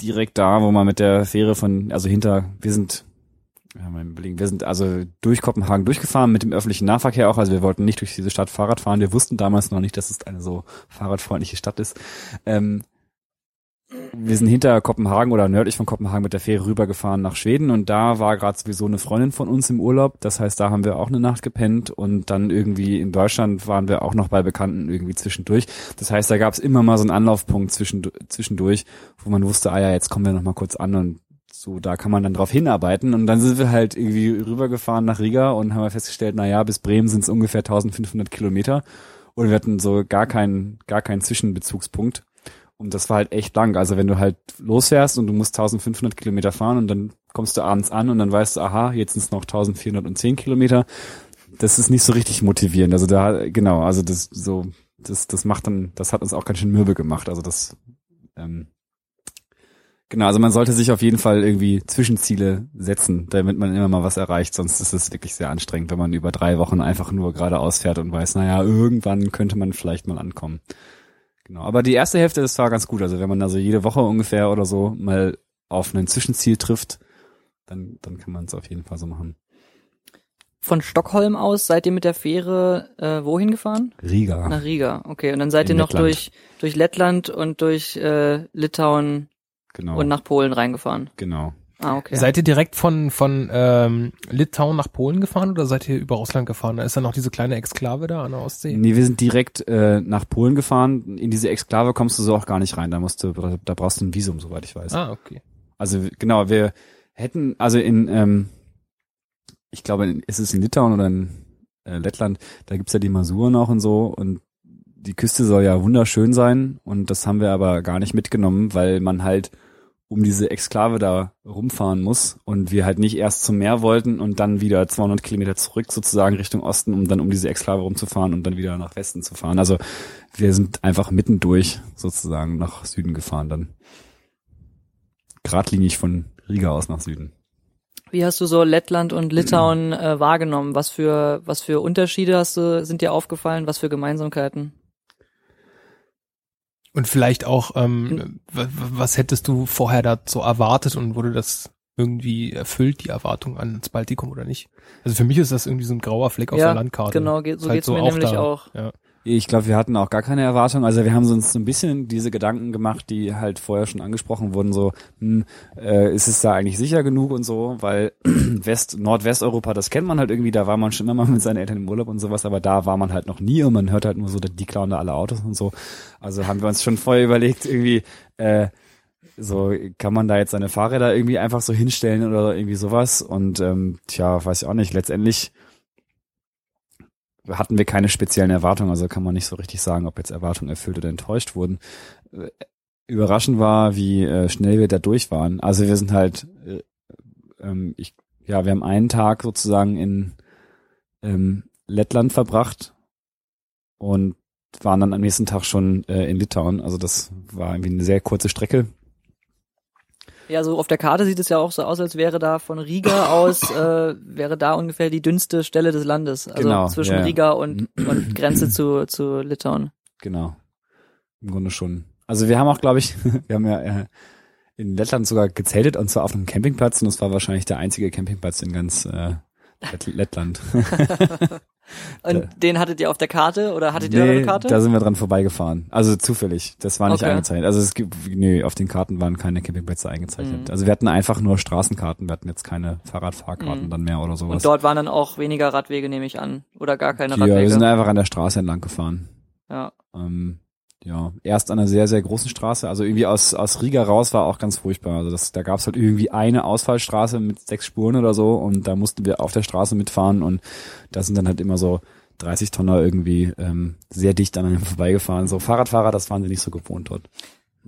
direkt da, wo man mit der Fähre von, also hinter, wir sind, ja, mal überlegen, wir sind also durch Kopenhagen durchgefahren mit dem öffentlichen Nahverkehr auch. Also wir wollten nicht durch diese Stadt Fahrrad fahren. Wir wussten damals noch nicht, dass es eine so fahrradfreundliche Stadt ist. Ähm, wir sind hinter Kopenhagen oder nördlich von Kopenhagen mit der Fähre rübergefahren nach Schweden und da war gerade sowieso eine Freundin von uns im Urlaub. Das heißt, da haben wir auch eine Nacht gepennt und dann irgendwie in Deutschland waren wir auch noch bei Bekannten irgendwie zwischendurch. Das heißt, da gab es immer mal so einen Anlaufpunkt zwischendu- zwischendurch, wo man wusste, ah ja, jetzt kommen wir noch mal kurz an und so, da kann man dann drauf hinarbeiten. Und dann sind wir halt irgendwie rübergefahren nach Riga und haben festgestellt, na ja, bis Bremen sind es ungefähr 1500 Kilometer. Und wir hatten so gar keinen, gar keinen Zwischenbezugspunkt. Und das war halt echt lang. Also wenn du halt losfährst und du musst 1500 Kilometer fahren und dann kommst du abends an und dann weißt du, aha, jetzt sind es noch 1410 Kilometer. Das ist nicht so richtig motivierend. Also da, genau, also das so, das, das macht dann, das hat uns auch ganz schön mürbe gemacht. Also das, ähm, genau, also man sollte sich auf jeden Fall irgendwie Zwischenziele setzen, damit man immer mal was erreicht. Sonst ist es wirklich sehr anstrengend, wenn man über drei Wochen einfach nur geradeaus fährt und weiß, naja, irgendwann könnte man vielleicht mal ankommen. Genau, aber die erste Hälfte, das war ganz gut. Also wenn man also jede Woche ungefähr oder so mal auf ein Zwischenziel trifft, dann, dann kann man es auf jeden Fall so machen.
Von Stockholm aus seid ihr mit der Fähre äh, wohin gefahren?
Riga.
Nach Riga. Okay, und dann seid
In
ihr noch
Lettland.
durch durch Lettland und durch äh, Litauen
Genau.
und nach Polen reingefahren.
genau.
Ah, okay.
Seid ihr direkt von, von ähm, Litauen nach Polen gefahren oder seid ihr über Russland gefahren? Da ist dann noch diese kleine Exklave da an der Ostsee.
Nee, wir sind direkt äh, nach Polen gefahren. In diese Exklave kommst du so auch gar nicht rein. Da musst du, da brauchst du ein Visum, soweit ich weiß.
Ah, okay.
Also genau, wir hätten, also in, ähm, ich glaube, in- ist es in Litauen oder in äh, Lettland, da gibt's ja die Masuren auch und so und die Küste soll ja wunderschön sein und das haben wir aber gar nicht mitgenommen, weil man halt um diese Exklave da rumfahren muss und wir halt nicht erst zum Meer wollten und dann wieder 200 Kilometer zurück sozusagen Richtung Osten, um dann um diese Exklave rumzufahren und dann wieder nach Westen zu fahren. Also wir sind einfach mittendurch sozusagen nach Süden gefahren dann. Gradlinig von Riga aus nach Süden.
Wie hast du so Lettland und Litauen äh, wahrgenommen? Was für was für Unterschiede hast du sind dir aufgefallen? Was für Gemeinsamkeiten?
Und vielleicht auch, ähm, w- was hättest du vorher da so erwartet und wurde das irgendwie erfüllt, die Erwartung ans Baltikum oder nicht? Also für mich ist das irgendwie so ein grauer Fleck auf
Ja,
der Landkarte.
Genau, geht, so
halt
geht's mir nämlich
da.
auch.
Ja.
Ich glaube, wir hatten auch gar keine Erwartung. Also wir haben uns so ein bisschen diese Gedanken gemacht, die halt vorher schon angesprochen wurden, so, hm, äh, ist es da eigentlich sicher genug und so, weil West, Nordwesteuropa, das kennt man halt irgendwie, da war man schon immer mal mit seinen Eltern im Urlaub und sowas, aber da war man halt noch nie und man hört halt nur so, die klauen da alle Autos und so. Also haben wir uns schon vorher überlegt, irgendwie, äh, so kann man da jetzt seine Fahrräder irgendwie einfach so hinstellen oder irgendwie sowas und ähm, tja, weiß ich auch nicht, letztendlich hatten wir keine speziellen Erwartungen, also kann man nicht so richtig sagen, ob jetzt Erwartungen erfüllt oder enttäuscht wurden. Äh, Überraschend war, wie äh, schnell wir da durch waren. Also wir sind halt, äh, ähm, ich, ja, wir haben einen Tag sozusagen in ähm, Lettland verbracht und waren dann am nächsten Tag schon äh, in Litauen. Also das war irgendwie eine sehr kurze Strecke.
Ja, so auf der Karte sieht es ja auch so aus, als wäre da von Riga aus, äh, wäre da ungefähr die dünnste Stelle des Landes. Also
Genau,
zwischen
ja.
Riga und, und Grenze zu, zu Litauen.
Genau. Im Grunde schon. Also wir haben auch, glaube ich, wir haben ja äh, in Lettland sogar gezeltet und zwar auf einem Campingplatz und das war wahrscheinlich der einzige Campingplatz in ganz äh, Lett Lettland.
Und
Da-
den hattet ihr auf der Karte oder hattet ihr
nee,
eine Karte?
da sind wir dran vorbeigefahren. Also zufällig. Das war nicht
Okay.
eingezeichnet. Also es gibt, nee, auf den Karten waren keine Campingplätze eingezeichnet.
Mhm.
Also wir hatten einfach nur Straßenkarten. Wir hatten jetzt keine Fahrradfahrkarten
Mhm.
dann mehr oder sowas.
und dort waren dann auch weniger Radwege, nehme ich an. Oder gar keine
ja, wir sind
Radwege.
einfach an der Straße entlang gefahren.
Ja.
Ähm, ja, erst an einer sehr, sehr großen Straße. Also irgendwie aus, aus Riga raus war auch ganz furchtbar. Also das, da gab es halt irgendwie eine Ausfallstraße mit sechs Spuren oder so und da mussten wir auf der Straße mitfahren und da sind dann halt immer so 30 Tonner irgendwie ähm, sehr dicht an einem vorbeigefahren. So Fahrradfahrer, das waren sie nicht so gewohnt dort.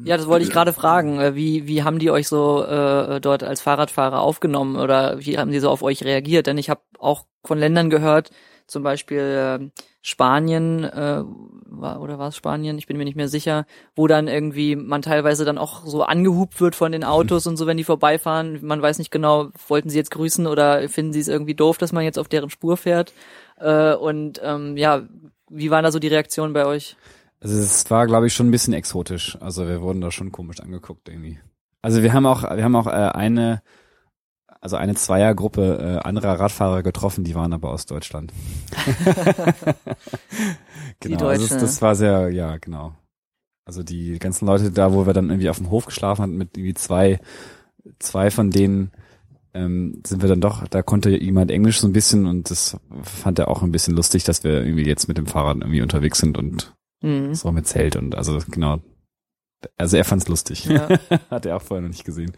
Ja, das wollte ich gerade fragen. Äh, Wie, wie haben die euch so äh, dort als Fahrradfahrer aufgenommen oder wie haben die so auf euch reagiert? Denn ich habe auch von Ländern gehört, zum Beispiel äh, Spanien äh, war, oder war es Spanien? Ich bin mir nicht mehr sicher, wo dann irgendwie man teilweise dann auch so angehupt wird von den Autos und so, wenn die vorbeifahren. Man weiß nicht genau, wollten sie jetzt grüßen oder finden sie es irgendwie doof, dass man jetzt auf deren Spur fährt? Äh, und ähm, ja, wie waren da so die Reaktionen bei euch?
Also es war, glaube ich, schon ein bisschen exotisch. Also wir wurden da schon komisch angeguckt irgendwie. Also wir haben auch, wir haben auch äh, eine, also eine Zweiergruppe äh, anderer Radfahrer getroffen, die waren aber aus Deutschland. genau, also das, das war sehr, ja, genau. Also die ganzen Leute da, wo wir dann irgendwie auf dem Hof geschlafen hatten, mit irgendwie zwei, zwei von denen ähm, sind wir dann doch, da konnte jemand Englisch so ein bisschen und das fand er auch ein bisschen lustig, dass wir irgendwie jetzt mit dem Fahrrad irgendwie unterwegs sind und
Hm.
so mit Zelt und also genau. Also er fand's lustig.
Ja.
Hat er auch vorher noch nicht gesehen.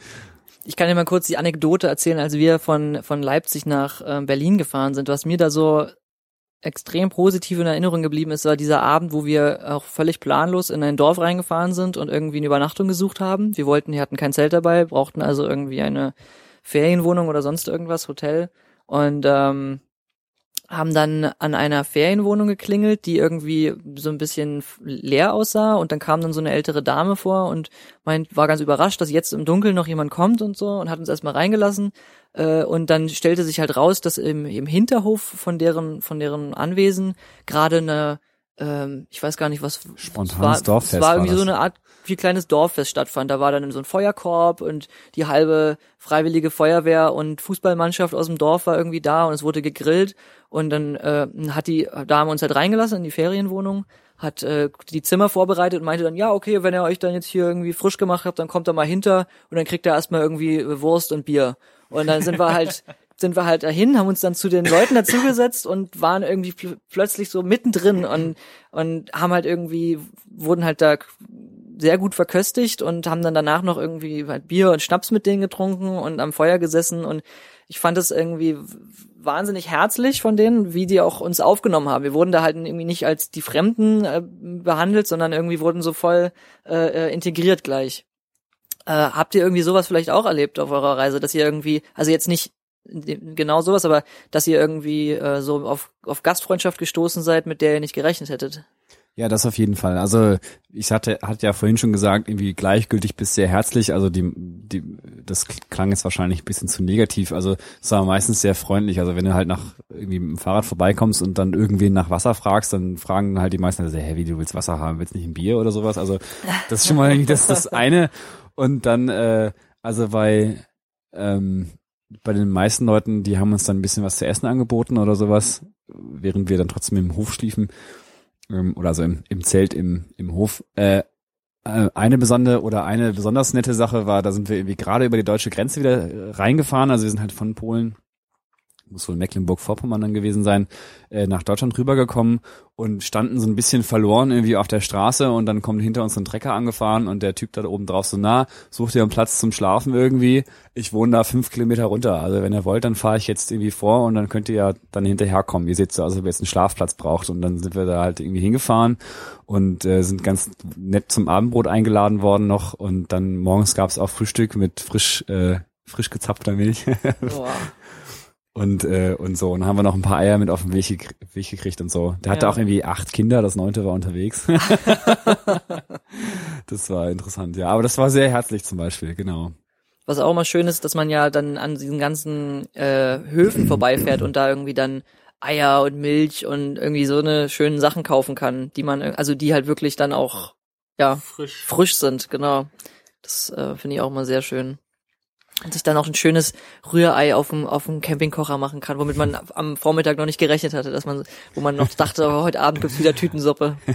Ich kann dir mal kurz die Anekdote erzählen, als wir von, von Leipzig nach ähm, Berlin gefahren sind. Was mir da so extrem positiv in Erinnerung geblieben ist, war dieser Abend, wo wir auch völlig planlos in ein Dorf reingefahren sind und irgendwie eine Übernachtung gesucht haben. Wir wollten, wir hatten kein Zelt dabei, brauchten also irgendwie eine Ferienwohnung oder sonst irgendwas, Hotel. Und ähm, haben dann an einer Ferienwohnung geklingelt, die irgendwie so ein bisschen leer aussah. Und dann kam dann so eine ältere Dame vor und meint, war ganz überrascht, dass jetzt im Dunkeln noch jemand kommt und so und hat uns erstmal reingelassen. Äh, und dann stellte sich halt raus, dass im, im Hinterhof von deren von deren Anwesen gerade eine ähm, ich weiß gar nicht was
Spontanes
es war,
Dorffest
es war irgendwie
war
so eine Art wie kleines Dorffest stattfand. Da war dann so ein Feuerkorb und die halbe freiwillige Feuerwehr und Fußballmannschaft aus dem Dorf war irgendwie da und es wurde gegrillt und dann äh, hat die Dame uns halt reingelassen in die Ferienwohnung, hat äh, die Zimmer vorbereitet und meinte dann, ja, okay, wenn ihr euch dann jetzt hier irgendwie frisch gemacht habt, dann kommt er mal hinter und dann kriegt er erstmal irgendwie Wurst und Bier. Und dann sind wir halt sind wir halt dahin, haben uns dann zu den Leuten dazugesetzt und waren irgendwie pl plötzlich so mittendrin und und haben halt irgendwie wurden halt da sehr gut verköstigt und haben dann danach noch irgendwie halt Bier und Schnaps mit denen getrunken und am Feuer gesessen und ich fand es irgendwie wahnsinnig herzlich von denen, wie die auch uns aufgenommen haben. Wir wurden da halt irgendwie nicht als die Fremden äh, behandelt, sondern irgendwie wurden so voll äh, äh integriert gleich. Äh, habt ihr irgendwie sowas vielleicht auch erlebt auf eurer Reise, dass ihr irgendwie, also jetzt nicht genau sowas, aber dass ihr irgendwie äh, so auf, auf Gastfreundschaft gestoßen seid, mit der ihr nicht gerechnet hättet?
Ja, das auf jeden Fall. Also ich hatte, hatte ja vorhin schon gesagt, irgendwie gleichgültig bis sehr herzlich. Also die, die, das klang jetzt wahrscheinlich ein bisschen zu negativ. Also es war meistens sehr freundlich. Also wenn du halt nach irgendwie mit dem Fahrrad vorbeikommst und dann irgendwen nach Wasser fragst, dann fragen halt die meisten, also, hey, wie du willst Wasser haben, willst nicht ein Bier oder sowas. Also das ist schon mal das, das eine. Und dann, äh, also bei ähm, bei den meisten Leuten, die haben uns dann ein bisschen was zu essen angeboten oder sowas, während wir dann trotzdem im Hof schliefen ähm, oder also im, im Zelt im, im Hof. Äh, äh, eine besondere oder eine besonders nette Sache war, da sind wir irgendwie gerade über die deutsche Grenze wieder reingefahren. Also wir sind halt von Polen muss wohl Mecklenburg-Vorpommern dann gewesen sein, äh, nach Deutschland rübergekommen und standen so ein bisschen verloren irgendwie auf der Straße und dann kommt hinter uns ein Trecker angefahren und der Typ da oben drauf so, na, sucht ihr einen Platz zum Schlafen irgendwie? Ich wohne da fünf Kilometer runter. Also wenn ihr wollt, dann fahre ich jetzt irgendwie vor und dann könnt ihr ja dann hinterherkommen. Ihr seht so, also ob ihr jetzt einen Schlafplatz braucht und dann sind wir da halt irgendwie hingefahren und äh, sind ganz nett zum Abendbrot eingeladen worden noch und dann morgens gab's auch Frühstück mit frisch äh, frisch gezapfter Milch. Boah und äh, und so und dann haben wir noch ein paar Eier mit auf den Weg, gek Weg gekriegt und so. Der hatte ja. auch irgendwie acht Kinder, das neunte war unterwegs. das war interessant, ja. Aber das war sehr herzlich zum Beispiel, genau.
Was auch mal schön ist, dass man ja dann an diesen ganzen äh, Höfen vorbeifährt und da irgendwie dann Eier und Milch und irgendwie so eine schönen Sachen kaufen kann, die man, also die halt wirklich dann auch ja frisch, frisch sind, genau. Das äh, finde ich auch mal sehr schön und sich dann auch ein schönes Rührei auf dem, auf dem Campingkocher machen kann, womit man am Vormittag noch nicht gerechnet hatte, dass man, wo man noch dachte, oh, heute Abend gibt's wieder Tütensuppe.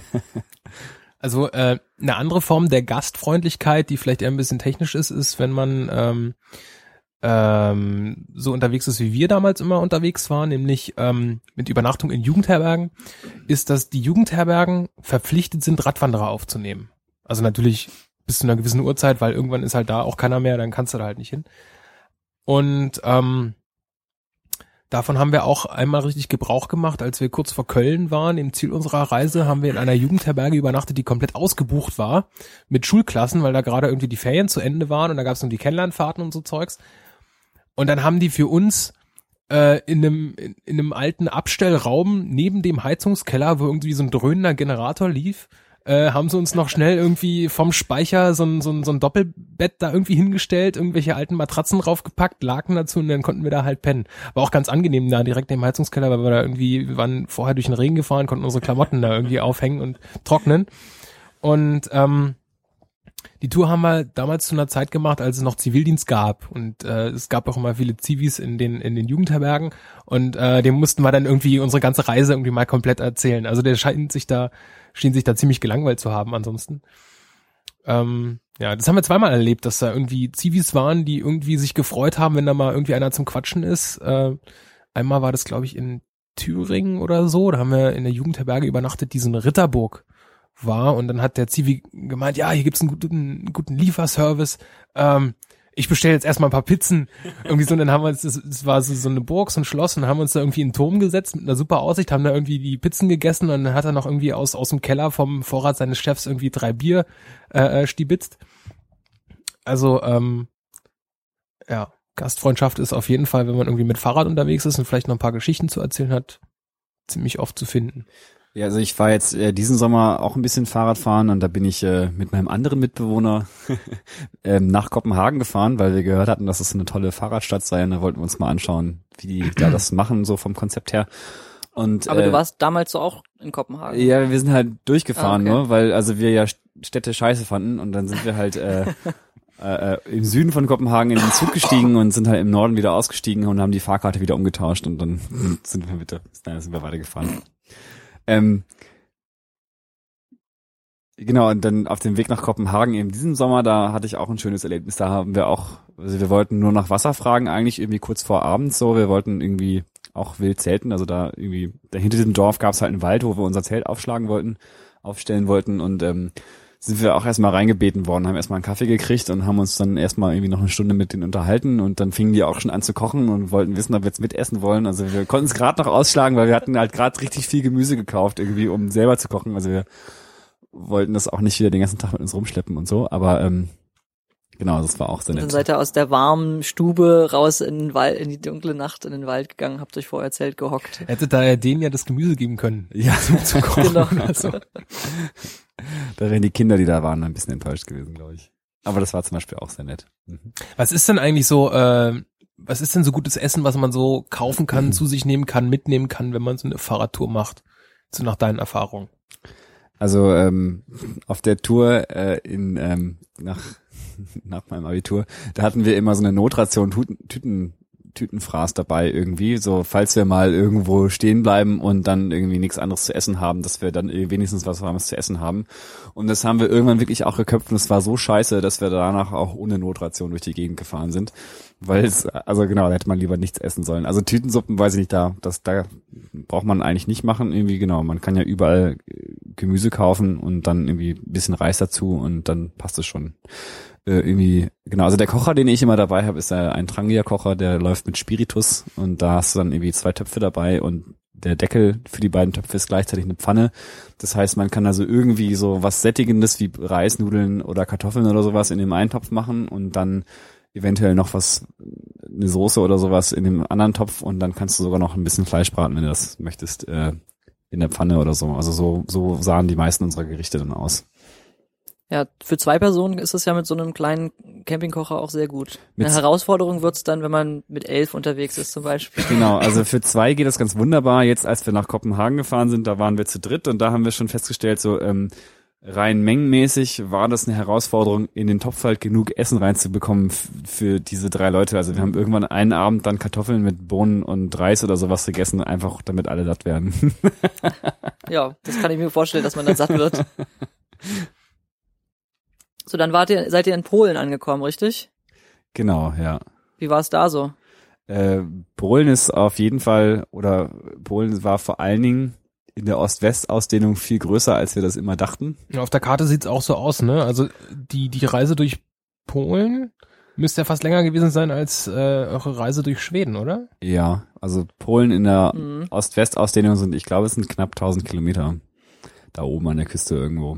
Also äh, eine andere Form der Gastfreundlichkeit, die vielleicht eher ein bisschen technisch ist, ist, wenn man ähm, ähm, so unterwegs ist, wie wir damals immer unterwegs waren, nämlich ähm, mit Übernachtung in Jugendherbergen, ist, dass die Jugendherbergen verpflichtet sind, Radwanderer aufzunehmen. Also natürlich bis zu einer gewissen Uhrzeit, weil irgendwann ist halt da auch keiner mehr, dann kannst du da halt nicht hin. Und ähm, davon haben wir auch einmal richtig Gebrauch gemacht, als wir kurz vor Köln waren. Im Ziel unserer Reise haben wir in einer Jugendherberge übernachtet, die komplett ausgebucht war mit Schulklassen, weil da gerade irgendwie die Ferien zu Ende waren und da gab es noch die Kennenlernfahrten und so Zeugs. Und dann haben die für uns äh, in einem in, in einem alten Abstellraum neben dem Heizungskeller, wo irgendwie so ein dröhnender Generator lief, äh, haben sie uns noch schnell irgendwie vom Speicher so ein, so, ein, so ein Doppelbett da irgendwie hingestellt, irgendwelche alten Matratzen draufgepackt, Laken dazu und dann konnten wir da halt pennen. War auch ganz angenehm da direkt im Heizungskeller, weil wir da irgendwie, wir waren vorher durch den Regen gefahren, konnten unsere Klamotten da irgendwie aufhängen und trocknen. Und ähm, die Tour haben wir damals zu einer Zeit gemacht, als es noch Zivildienst gab und äh, es gab auch immer viele Zivis in den in den Jugendherbergen und äh, dem mussten wir dann irgendwie unsere ganze Reise irgendwie mal komplett erzählen. Also der scheint sich da schien sich da ziemlich gelangweilt zu haben ansonsten. Ähm, ja, das haben wir zweimal erlebt, dass da irgendwie Zivis waren, die irgendwie sich gefreut haben, wenn da mal irgendwie einer zum Quatschen ist. Äh, einmal war das, glaube ich, in Thüringen oder so. Da haben wir in der Jugendherberge übernachtet, diesen Ritterburg war. Und dann hat der Zivi gemeint, ja, hier gibt's einen guten, guten Lieferservice. Ähm, ich bestelle jetzt erstmal ein paar Pizzen. Irgendwie so, und dann haben wir uns, es war so, so eine Burg, so ein Schloss, und dann haben wir uns da irgendwie in den Turm gesetzt mit einer super Aussicht, haben da irgendwie die Pizzen gegessen und dann hat er noch irgendwie aus, aus dem Keller vom Vorrat seines Chefs irgendwie drei Bier äh, äh stibitzt. Also, ähm, ja, Gastfreundschaft ist auf jeden Fall, wenn man irgendwie mit Fahrrad unterwegs ist und vielleicht noch ein paar Geschichten zu erzählen hat, ziemlich oft zu finden.
Ja, also ich war jetzt äh, diesen Sommer auch ein bisschen Fahrrad fahren und da bin ich äh, mit meinem anderen Mitbewohner ähm, nach Kopenhagen gefahren, weil wir gehört hatten, dass es eine tolle Fahrradstadt sei und da wollten wir uns mal anschauen, wie die da das machen, so vom Konzept her. Und,
Aber äh, du warst damals so auch in Kopenhagen?
Ja, wir sind halt durchgefahren, ah, okay. ne, weil also wir ja Städte scheiße fanden und dann sind wir halt äh, äh, äh, im Süden von Kopenhagen in den Zug gestiegen und sind halt im Norden wieder ausgestiegen und haben die Fahrkarte wieder umgetauscht und dann sind wir wieder, sind wir weitergefahren. Ähm, genau, und dann auf dem Weg nach Kopenhagen eben diesen Sommer, da hatte ich auch ein schönes Erlebnis. Da haben wir auch, also wir wollten nur nach Wasser fragen, eigentlich irgendwie kurz vor Abend so. Wir wollten irgendwie auch wild zelten. Also da irgendwie, da hinter diesem Dorf gab es halt einen Wald, wo wir unser Zelt aufschlagen wollten, aufstellen wollten und ähm, sind wir auch erstmal reingebeten worden, haben erstmal einen Kaffee gekriegt und haben uns dann erstmal irgendwie noch eine Stunde mit denen unterhalten und dann fingen die auch schon an zu kochen und wollten wissen, ob wir jetzt mitessen wollen. Also wir konnten es gerade noch ausschlagen, weil wir hatten halt gerade richtig viel Gemüse gekauft, irgendwie, um selber zu kochen. Also wir wollten das auch nicht wieder den ganzen Tag mit uns rumschleppen und so, aber ähm, genau, das war auch sehr
Und dann
nett.
seid ihr aus der warmen Stube raus in den Wald, in die dunkle Nacht in den Wald gegangen, habt euch vor euer Zelt gehockt.
Hätte da ja denen ja das Gemüse geben können.
Ja,
Zu kochen
Genau.
oder so.
da wären die Kinder, die da waren, ein bisschen enttäuscht gewesen, glaube ich. Aber das war zum Beispiel auch sehr nett. Mhm.
Was ist denn eigentlich so, äh, was ist denn so gutes Essen, was man so kaufen kann, zu sich nehmen kann, mitnehmen kann, wenn man so eine Fahrradtour macht? So nach deinen Erfahrungen.
Also ähm, auf der Tour äh, in ähm, nach nach meinem Abitur, da hatten wir immer so eine Notration Tüten Tütenfraß dabei irgendwie, so falls wir mal irgendwo stehen bleiben und dann irgendwie nichts anderes zu essen haben, dass wir dann wenigstens was Warmes zu essen haben. Und das haben wir irgendwann wirklich auch geköpft und es war so scheiße, dass wir danach auch ohne Notration durch die Gegend gefahren sind. Weil es, also genau, da hätte man lieber nichts essen sollen. Also Tütensuppen weiß ich nicht, da, das, da braucht man eigentlich nicht machen, irgendwie, genau. Man kann ja überall äh, Gemüse kaufen und dann irgendwie bisschen Reis dazu und dann passt es schon. Äh, irgendwie, genau, also der Kocher, den ich immer dabei habe, ist äh, ein Trangia-Kocher, der läuft mit Spiritus und da hast du dann irgendwie zwei Töpfe dabei und der Deckel für die beiden Töpfe ist gleichzeitig eine Pfanne. Das heißt, man kann also irgendwie so was Sättigendes wie Reis, Nudeln oder Kartoffeln oder sowas in dem einen Topf machen und dann eventuell noch was, eine Soße oder sowas in dem anderen Topf und dann kannst du sogar noch ein bisschen Fleisch braten, wenn du das möchtest, äh, in der Pfanne oder so. Also so, so sahen die meisten unserer Gerichte dann aus.
Ja, für zwei Personen ist es ja mit so einem kleinen Campingkocher auch sehr gut.
Mit-
Eine Herausforderung wird's dann, wenn man mit elf unterwegs ist zum Beispiel.
Genau, also für zwei geht das ganz wunderbar. Jetzt, als wir nach Kopenhagen gefahren sind, da waren wir zu dritt und da haben wir schon festgestellt, so ähm, rein mengenmäßig war das eine Herausforderung, in den Topf halt genug Essen reinzubekommen für diese drei Leute. Also wir haben irgendwann einen Abend dann Kartoffeln mit Bohnen und Reis oder sowas gegessen, einfach damit alle satt werden.
Ja, das kann ich mir vorstellen, dass man dann satt wird. So, dann wart ihr, seid ihr in Polen angekommen, richtig?
genau, ja.
Wie war es da so?
Äh, Polen ist auf jeden Fall, oder Polen war vor allen Dingen in der Ost-West-Ausdehnung viel größer, als wir das immer dachten.
Ja, Auf der Karte sieht's auch so aus, ne? Also die, die Reise durch Polen müsste ja fast länger gewesen sein als äh, eure Reise durch Schweden, oder?
Ja, also Polen in der
Mhm.
Ost-West-Ausdehnung sind, ich glaube, es sind knapp 1000 Kilometer da oben an der Küste irgendwo.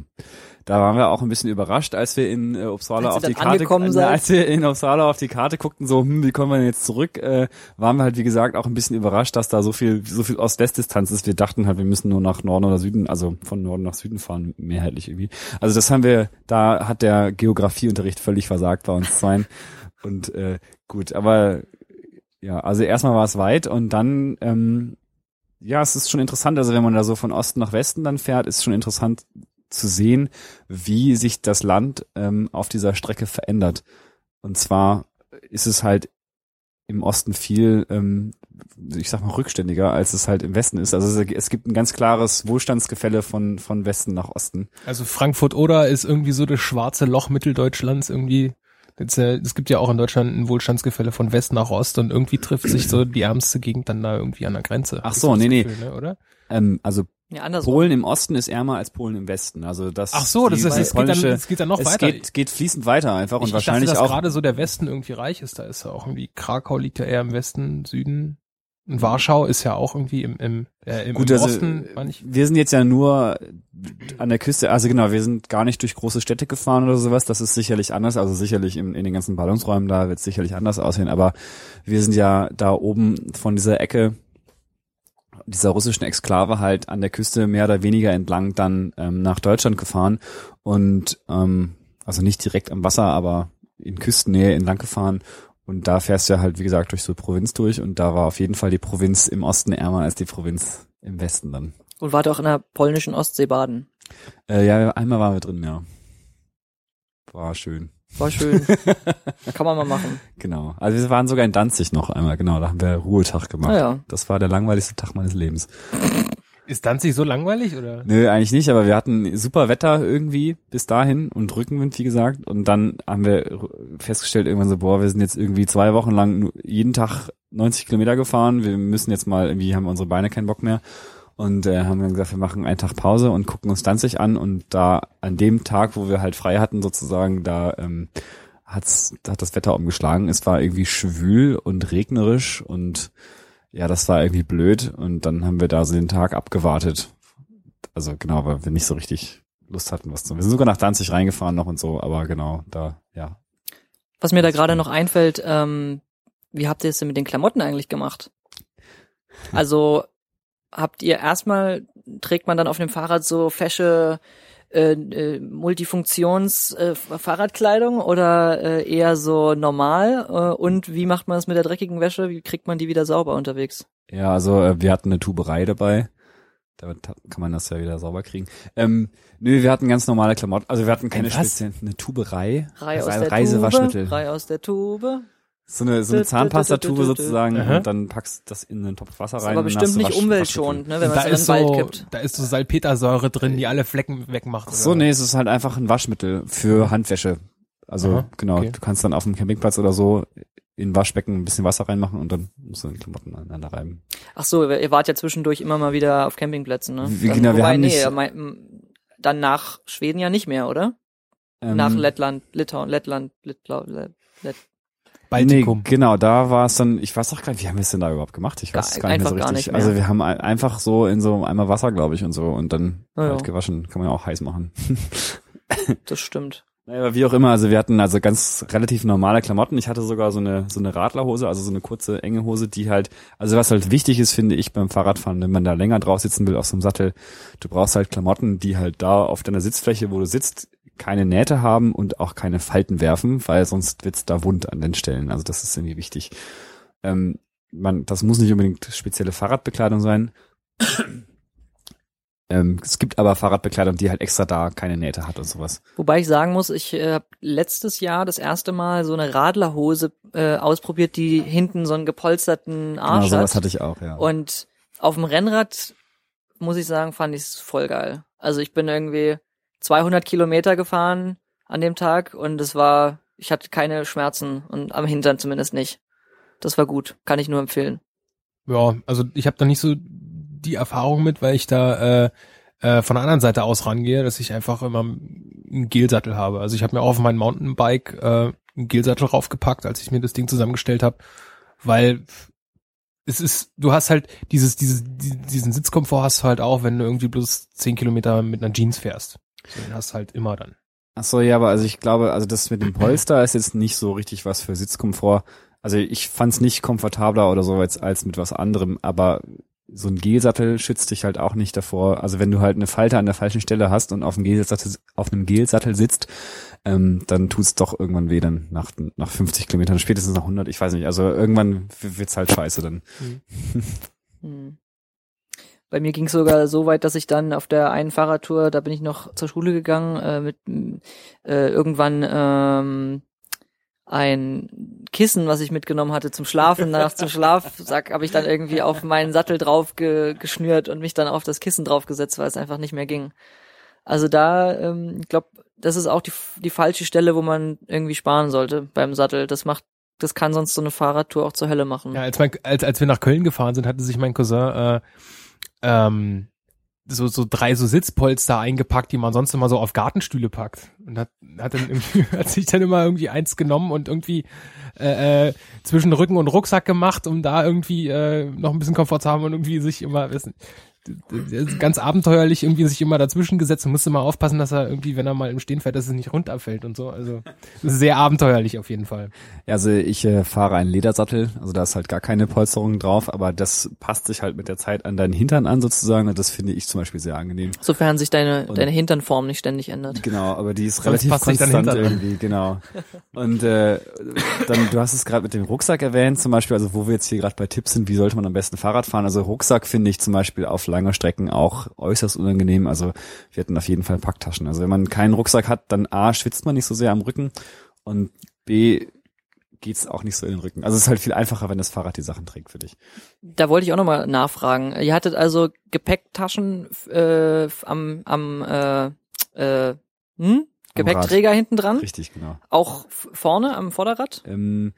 Da waren wir auch ein bisschen überrascht, als wir in äh, Uppsala
Als
auf die Karte äh, als wir in Uppsala auf die Karte guckten, so, hm, wie kommen wir denn jetzt zurück, äh, waren wir halt wie gesagt auch ein bisschen überrascht, dass da so viel so viel Ost-West-Distanz ist. Wir dachten halt, wir müssen nur nach Norden oder Süden, also von Norden nach Süden fahren, mehrheitlich irgendwie. Also das haben wir, da hat der Geografieunterricht völlig versagt bei uns zweien. Und äh, gut, aber ja, also erstmal war es weit und dann, ähm, ja, es ist schon interessant, also wenn man da so von Osten nach Westen dann fährt, ist schon interessant zu sehen, wie sich das Land ähm, auf dieser Strecke verändert. Und zwar ist es halt im Osten viel, ähm, ich sag mal, rückständiger, als es halt im Westen ist. Also es, gibt ein ganz klares Wohlstandsgefälle von, von Westen nach Osten.
Also Frankfurt oder ist irgendwie so das schwarze Loch Mitteldeutschlands irgendwie. Es gibt ja auch in Deutschland ein Wohlstandsgefälle von West nach Ost und irgendwie trifft sich so die ärmste Gegend dann da irgendwie an der Grenze.
Ach so, nee, nee.
Gefühl, ne, oder?
Ähm, also
Ja, andersrum.
Polen im Osten ist ärmer als Polen im Westen. Also das
Ach so, das ist, es geht dann, es geht dann noch
es
weiter.
geht, geht fließend weiter einfach und
ich,
wahrscheinlich
ich dachte, dass
auch
gerade so der Westen irgendwie reich ist. Da ist ja auch irgendwie Krakau liegt ja eher im Westen, Süden. Und Warschau ist ja auch irgendwie im, im, äh, im,
Gut,
im
also
Osten, meine ich.
wir sind jetzt ja nur an der Küste, also genau, wir sind gar nicht durch große Städte gefahren oder sowas, das ist sicherlich anders, also sicherlich in, in den ganzen Ballungsräumen, da wird es sicherlich anders aussehen, aber wir sind ja da oben von dieser Ecke dieser russischen Exklave halt an der Küste mehr oder weniger entlang dann ähm, nach Deutschland gefahren und ähm, also nicht direkt am Wasser, aber in Küstennähe entlang gefahren und da fährst du ja halt, wie gesagt, durch so Provinz durch und da war auf jeden Fall die Provinz im Osten ärmer als die Provinz im Westen dann.
Und wart auch in der polnischen Ostsee baden.
Äh, ja, einmal waren wir drin, ja. War schön.
War schön. Kann man mal machen.
Genau. Also wir waren sogar in Danzig noch einmal, genau, da haben wir Ruhetag gemacht.
Ah ja.
Das war der langweiligste Tag meines Lebens.
Ist Danzig so langweilig oder?
Nö, eigentlich nicht, aber wir hatten super Wetter irgendwie bis dahin und Rückenwind, wie gesagt. Und dann haben wir festgestellt irgendwann so, boah, wir sind jetzt irgendwie zwei Wochen lang jeden Tag 90 Kilometer gefahren. Wir müssen jetzt mal, irgendwie haben unsere Beine keinen Bock mehr. Und äh, haben dann gesagt, wir machen einen Tag Pause und gucken uns Danzig an und da an dem Tag, wo wir halt frei hatten sozusagen, da ähm, hat's, hat das Wetter umgeschlagen. Es war irgendwie schwül und regnerisch und ja, das war irgendwie blöd und dann haben wir da so den Tag abgewartet. Also genau, weil wir nicht so richtig Lust hatten, was zu. Wir sind sogar nach Danzig reingefahren noch und so, aber genau, da, ja.
Was mir da gerade noch einfällt, ähm, wie habt ihr es denn mit den Klamotten eigentlich gemacht? Also habt ihr erstmal, trägt man dann auf dem Fahrrad so fesche äh, äh, Multifunktions äh, Fahrradkleidung oder äh, eher so normal? Äh, und wie macht man es mit der dreckigen Wäsche? Wie kriegt man die wieder sauber unterwegs?
Ja, also äh, wir hatten eine Tuberei dabei. Damit kann man das ja wieder sauber kriegen. Ähm, nö, wir hatten ganz normale Klamotten. Also wir hatten keine speziellen, eine Tuberei.
Rei
also
aus
ein
der
Reisewaschmittel.
Tube, Rei aus der Tube.
So eine, so eine Zahnpastatube sozusagen
Aha.
und dann packst du das in einen Topf Wasser
Ist
rein.
aber
und dann
bestimmt nicht
Wasch-
umweltschonend, ne, wenn man es in den
ist
Wald
so,
kippt.
da ist so Salpetersäure drin, die alle Flecken wegmacht.
Ach so,
oder?
nee, es ist halt einfach ein Waschmittel für Handwäsche. Also
Aha,
genau,
okay.
du kannst dann auf dem Campingplatz oder so in ein Waschbecken ein bisschen Wasser reinmachen und dann musst du die Klamotten aneinander reiben.
Ach so, ihr wart ja zwischendurch immer mal wieder auf Campingplätzen, ne?
Wie- genau, wir
wobei,
haben
nee,
nicht-
mein, dann nach Schweden ja nicht mehr, oder?
Ähm,
nach Lettland, Litauen, Lettland, Littlau, Let, Let,
Baltikum.
Nee, genau, da war es dann, ich weiß doch gar nicht, wie haben wir es denn da überhaupt gemacht? Ich weiß
Gar-
es gar nicht mehr so richtig.
nicht mehr.
Also wir haben ein- einfach so in so einem Eimer Wasser, glaube ich, und so und dann
ja.
halt gewaschen. Kann man ja auch heiß machen.
das stimmt.
Naja, aber wie auch immer, also wir hatten also ganz relativ normale Klamotten. Ich hatte sogar so eine so eine Radlerhose, also so eine kurze enge Hose, die halt, also was halt wichtig ist, finde ich beim Fahrradfahren, wenn man da länger drauf sitzen will auf so einem Sattel, du brauchst halt Klamotten, die halt da auf deiner Sitzfläche, wo du sitzt, keine Nähte haben und auch keine Falten werfen, weil sonst wird's da wund an den Stellen. Also das ist irgendwie wichtig. Ähm, man, das muss nicht unbedingt spezielle Fahrradbekleidung sein. ähm, es gibt aber Fahrradbekleidung, die halt extra da keine Nähte hat und sowas.
Wobei ich sagen muss, ich äh, habe letztes Jahr das erste Mal so eine Radlerhose äh, ausprobiert, die hinten so einen gepolsterten
Genau,
Arsch
sowas
hat.
hatte ich auch, ja.
Und auf dem Rennrad, muss ich sagen, fand ich es voll geil. Also ich bin irgendwie 200 Kilometer gefahren an dem Tag und es war, ich hatte keine Schmerzen und am Hintern zumindest nicht. Das war gut, kann ich nur empfehlen.
Ja, also ich habe da nicht so die Erfahrung mit, weil ich da äh, äh, von der anderen Seite aus rangehe, dass ich einfach immer einen Gelsattel habe. Also ich habe mir auch auf mein Mountainbike äh, einen Gelsattel raufgepackt, als ich mir das Ding zusammengestellt habe, weil es ist, du hast halt dieses, dieses, die- diesen Sitzkomfort hast du halt auch, wenn du irgendwie bloß zehn Kilometer mit einer Jeans fährst. So, Den hast du halt immer dann.
Ach so, ja, aber also ich glaube, also das mit dem Polster ist jetzt nicht so richtig was für Sitzkomfort. Also ich fand's nicht komfortabler oder so als, als mit was anderem, aber so ein Gelsattel schützt dich halt auch nicht davor. Also wenn du halt eine Falte an der falschen Stelle hast und auf dem Gelsattel, auf einem Gelsattel sitzt, ähm, dann tut's doch irgendwann weh dann nach, nach 50 Kilometern, spätestens nach 100, ich weiß nicht. Also irgendwann wird's halt scheiße dann.
Hm. Bei mir ging es sogar so weit, dass ich dann auf der einen Fahrradtour, da bin ich noch zur Schule gegangen, äh, mit äh, irgendwann ähm, ein Kissen, was ich mitgenommen hatte zum Schlafen, nach zum Schlafsack habe ich dann irgendwie auf meinen Sattel drauf ge geschnürt und mich dann auf das Kissen draufgesetzt, weil es einfach nicht mehr ging. Also da, ähm, ich glaube, das ist auch die, die falsche Stelle, wo man irgendwie sparen sollte beim Sattel. Das macht, das kann sonst so eine Fahrradtour auch zur Hölle machen.
Ja, als, mein, als, als wir nach Köln gefahren sind, hatte sich mein Cousin äh, ähm, so, so drei so Sitzpolster eingepackt, die man sonst immer so auf Gartenstühle packt. Und hat, hat dann irgendwie, hat sich dann immer irgendwie eins genommen und irgendwie äh, äh, zwischen Rücken und Rucksack gemacht, um da irgendwie äh, noch ein bisschen Komfort zu haben und irgendwie sich immer, wissen, ganz abenteuerlich irgendwie sich immer dazwischen gesetzt und musste mal aufpassen, dass er irgendwie, wenn er mal im Stehen fährt, dass es nicht runterfällt und so. Also sehr abenteuerlich auf jeden Fall.
Ja, also ich äh, fahre einen Ledersattel, also da ist halt gar keine Polsterung drauf, aber das passt sich halt mit der Zeit an deinen Hintern an sozusagen und das finde ich zum Beispiel sehr angenehm.
Sofern sich deine,
Und-
deine Hinternform nicht ständig ändert.
Genau, aber die ist
Sonst
relativ konstant irgendwie, genau. Und äh, dann, du hast es gerade mit dem Rucksack erwähnt, zum Beispiel, also wo wir jetzt hier gerade bei Tipps sind, wie sollte man am besten Fahrrad fahren? Also Rucksack finde ich zum Beispiel auf langer Strecken auch äußerst unangenehm. Also wir hatten auf jeden Fall Packtaschen. Also wenn man keinen Rucksack hat, dann A, schwitzt man nicht so sehr am Rücken und B, geht's auch nicht so in den Rücken. Also es ist halt viel einfacher, wenn das Fahrrad die Sachen trägt für dich.
Da wollte ich auch nochmal nachfragen. Ihr hattet also Gepäcktaschen äh, am, am äh, äh, hm? Gepäckträger hinten dran,
Richtig, genau.
auch vorne am Vorderrad.
Ähm,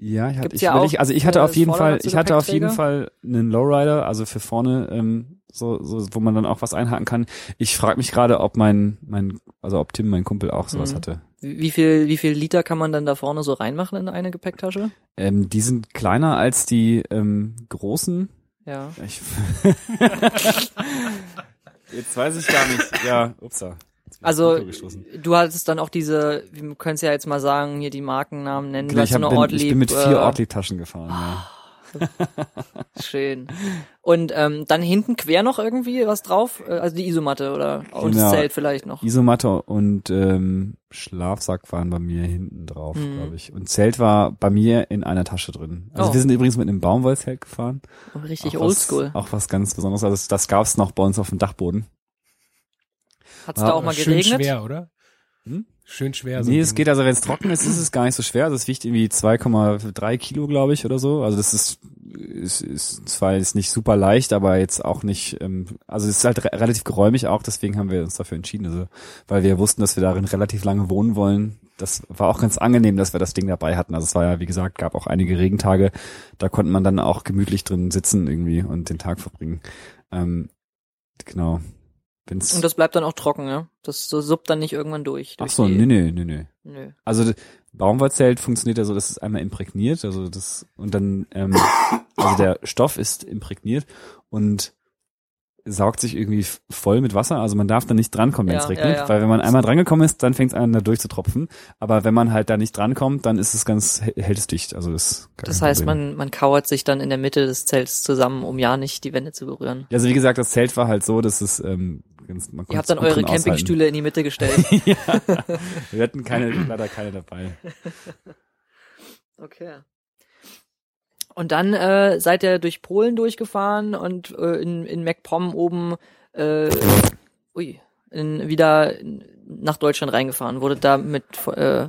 ja, ich hatte, ich,
ja
ich, also ich hatte
äh,
auf jeden Fall, ich hatte auf jeden? Fall einen Lowrider, also für vorne ähm, so, so, wo man dann auch was einhaken kann. Ich frage mich gerade, ob mein, mein, also ob Tim, mein Kumpel, auch sowas
Mhm.
hatte.
Wie wie viel, wie viel Liter kann man dann da vorne so reinmachen in eine Gepäcktasche?
Ähm, die sind kleiner als die ähm, großen.
Ja.
Ich Jetzt weiß ich gar nicht. Ja, upsa.
Also, du hattest dann auch diese, wir können es ja jetzt mal sagen, hier die Markennamen nennen.
Genau,
du
ich, hab,
eine
bin,
Ortlieb,
ich bin mit vier
äh,
Ortlieb-Taschen gefahren. Ja.
Schön. Und ähm, dann hinten quer noch irgendwie was drauf? Äh, Also die Isomatte oder und
Genau.
das Zelt vielleicht noch.
Isomatte und ähm, Schlafsack waren bei mir hinten drauf,
Mhm.
glaube ich. Und Zelt war bei mir in einer Tasche drin. Also
Oh.
wir sind übrigens mit einem Baumwollzelt gefahren.
Richtig
Auch was-
oldschool.
Auch was ganz Besonderes. Also das, das gab's noch bei uns auf dem Dachboden.
Hat's da auch mal
Schön
geregnet?
schwer, oder?
Hm?
Schön schwer. so
nee, es geht also, wenn es trocken ist, ist es gar nicht so schwer. Also es wiegt irgendwie 2,3 Kilo, glaube ich, oder so. Also das ist, ist, ist zwar jetzt nicht super leicht, aber jetzt auch nicht, ähm, also es ist halt re relativ geräumig auch, deswegen haben wir uns dafür entschieden. Also, weil wir wussten, dass wir darin relativ lange wohnen wollen. Das war auch ganz angenehm, dass wir das Ding dabei hatten. Also es war ja, wie gesagt, gab auch einige Regentage. Da konnte man dann auch gemütlich drin sitzen irgendwie und den Tag verbringen. Ähm, genau. Wenn's,
Und das bleibt dann auch trocken, ja? Das so suppt dann nicht irgendwann durch.
ach
durch
so,
die,
nee, nee, nee, nee.
Nö.
Also Baumwollzelt funktioniert ja so, dass es einmal imprägniert, also das und dann ähm, also der Stoff ist imprägniert und saugt sich irgendwie voll mit Wasser. Also man darf da nicht drankommen, wenn es
Ja,
regnet,
ja, ja.
weil wenn man einmal drangekommen ist, dann fängt es an da durchzutropfen. Aber wenn man halt da nicht drankommt, dann ist es ganz hä- hält es dicht. Also das.
Das heißt,
Problem.
man, man kauert sich dann in der Mitte des Zelts zusammen, um ja nicht die Wände zu berühren.
Also wie gesagt, das Zelt war halt so, dass es ähm, ganz, man
Ihr habt dann eure
drin aushalten.
Campingstühle in die Mitte gestellt.
ja, wir hatten keine, leider keine dabei.
Okay. Und dann äh, seid ihr durch Polen durchgefahren und äh, in, in MacPom oben äh, ui, in, wieder nach Deutschland reingefahren. Wurde da mit, äh,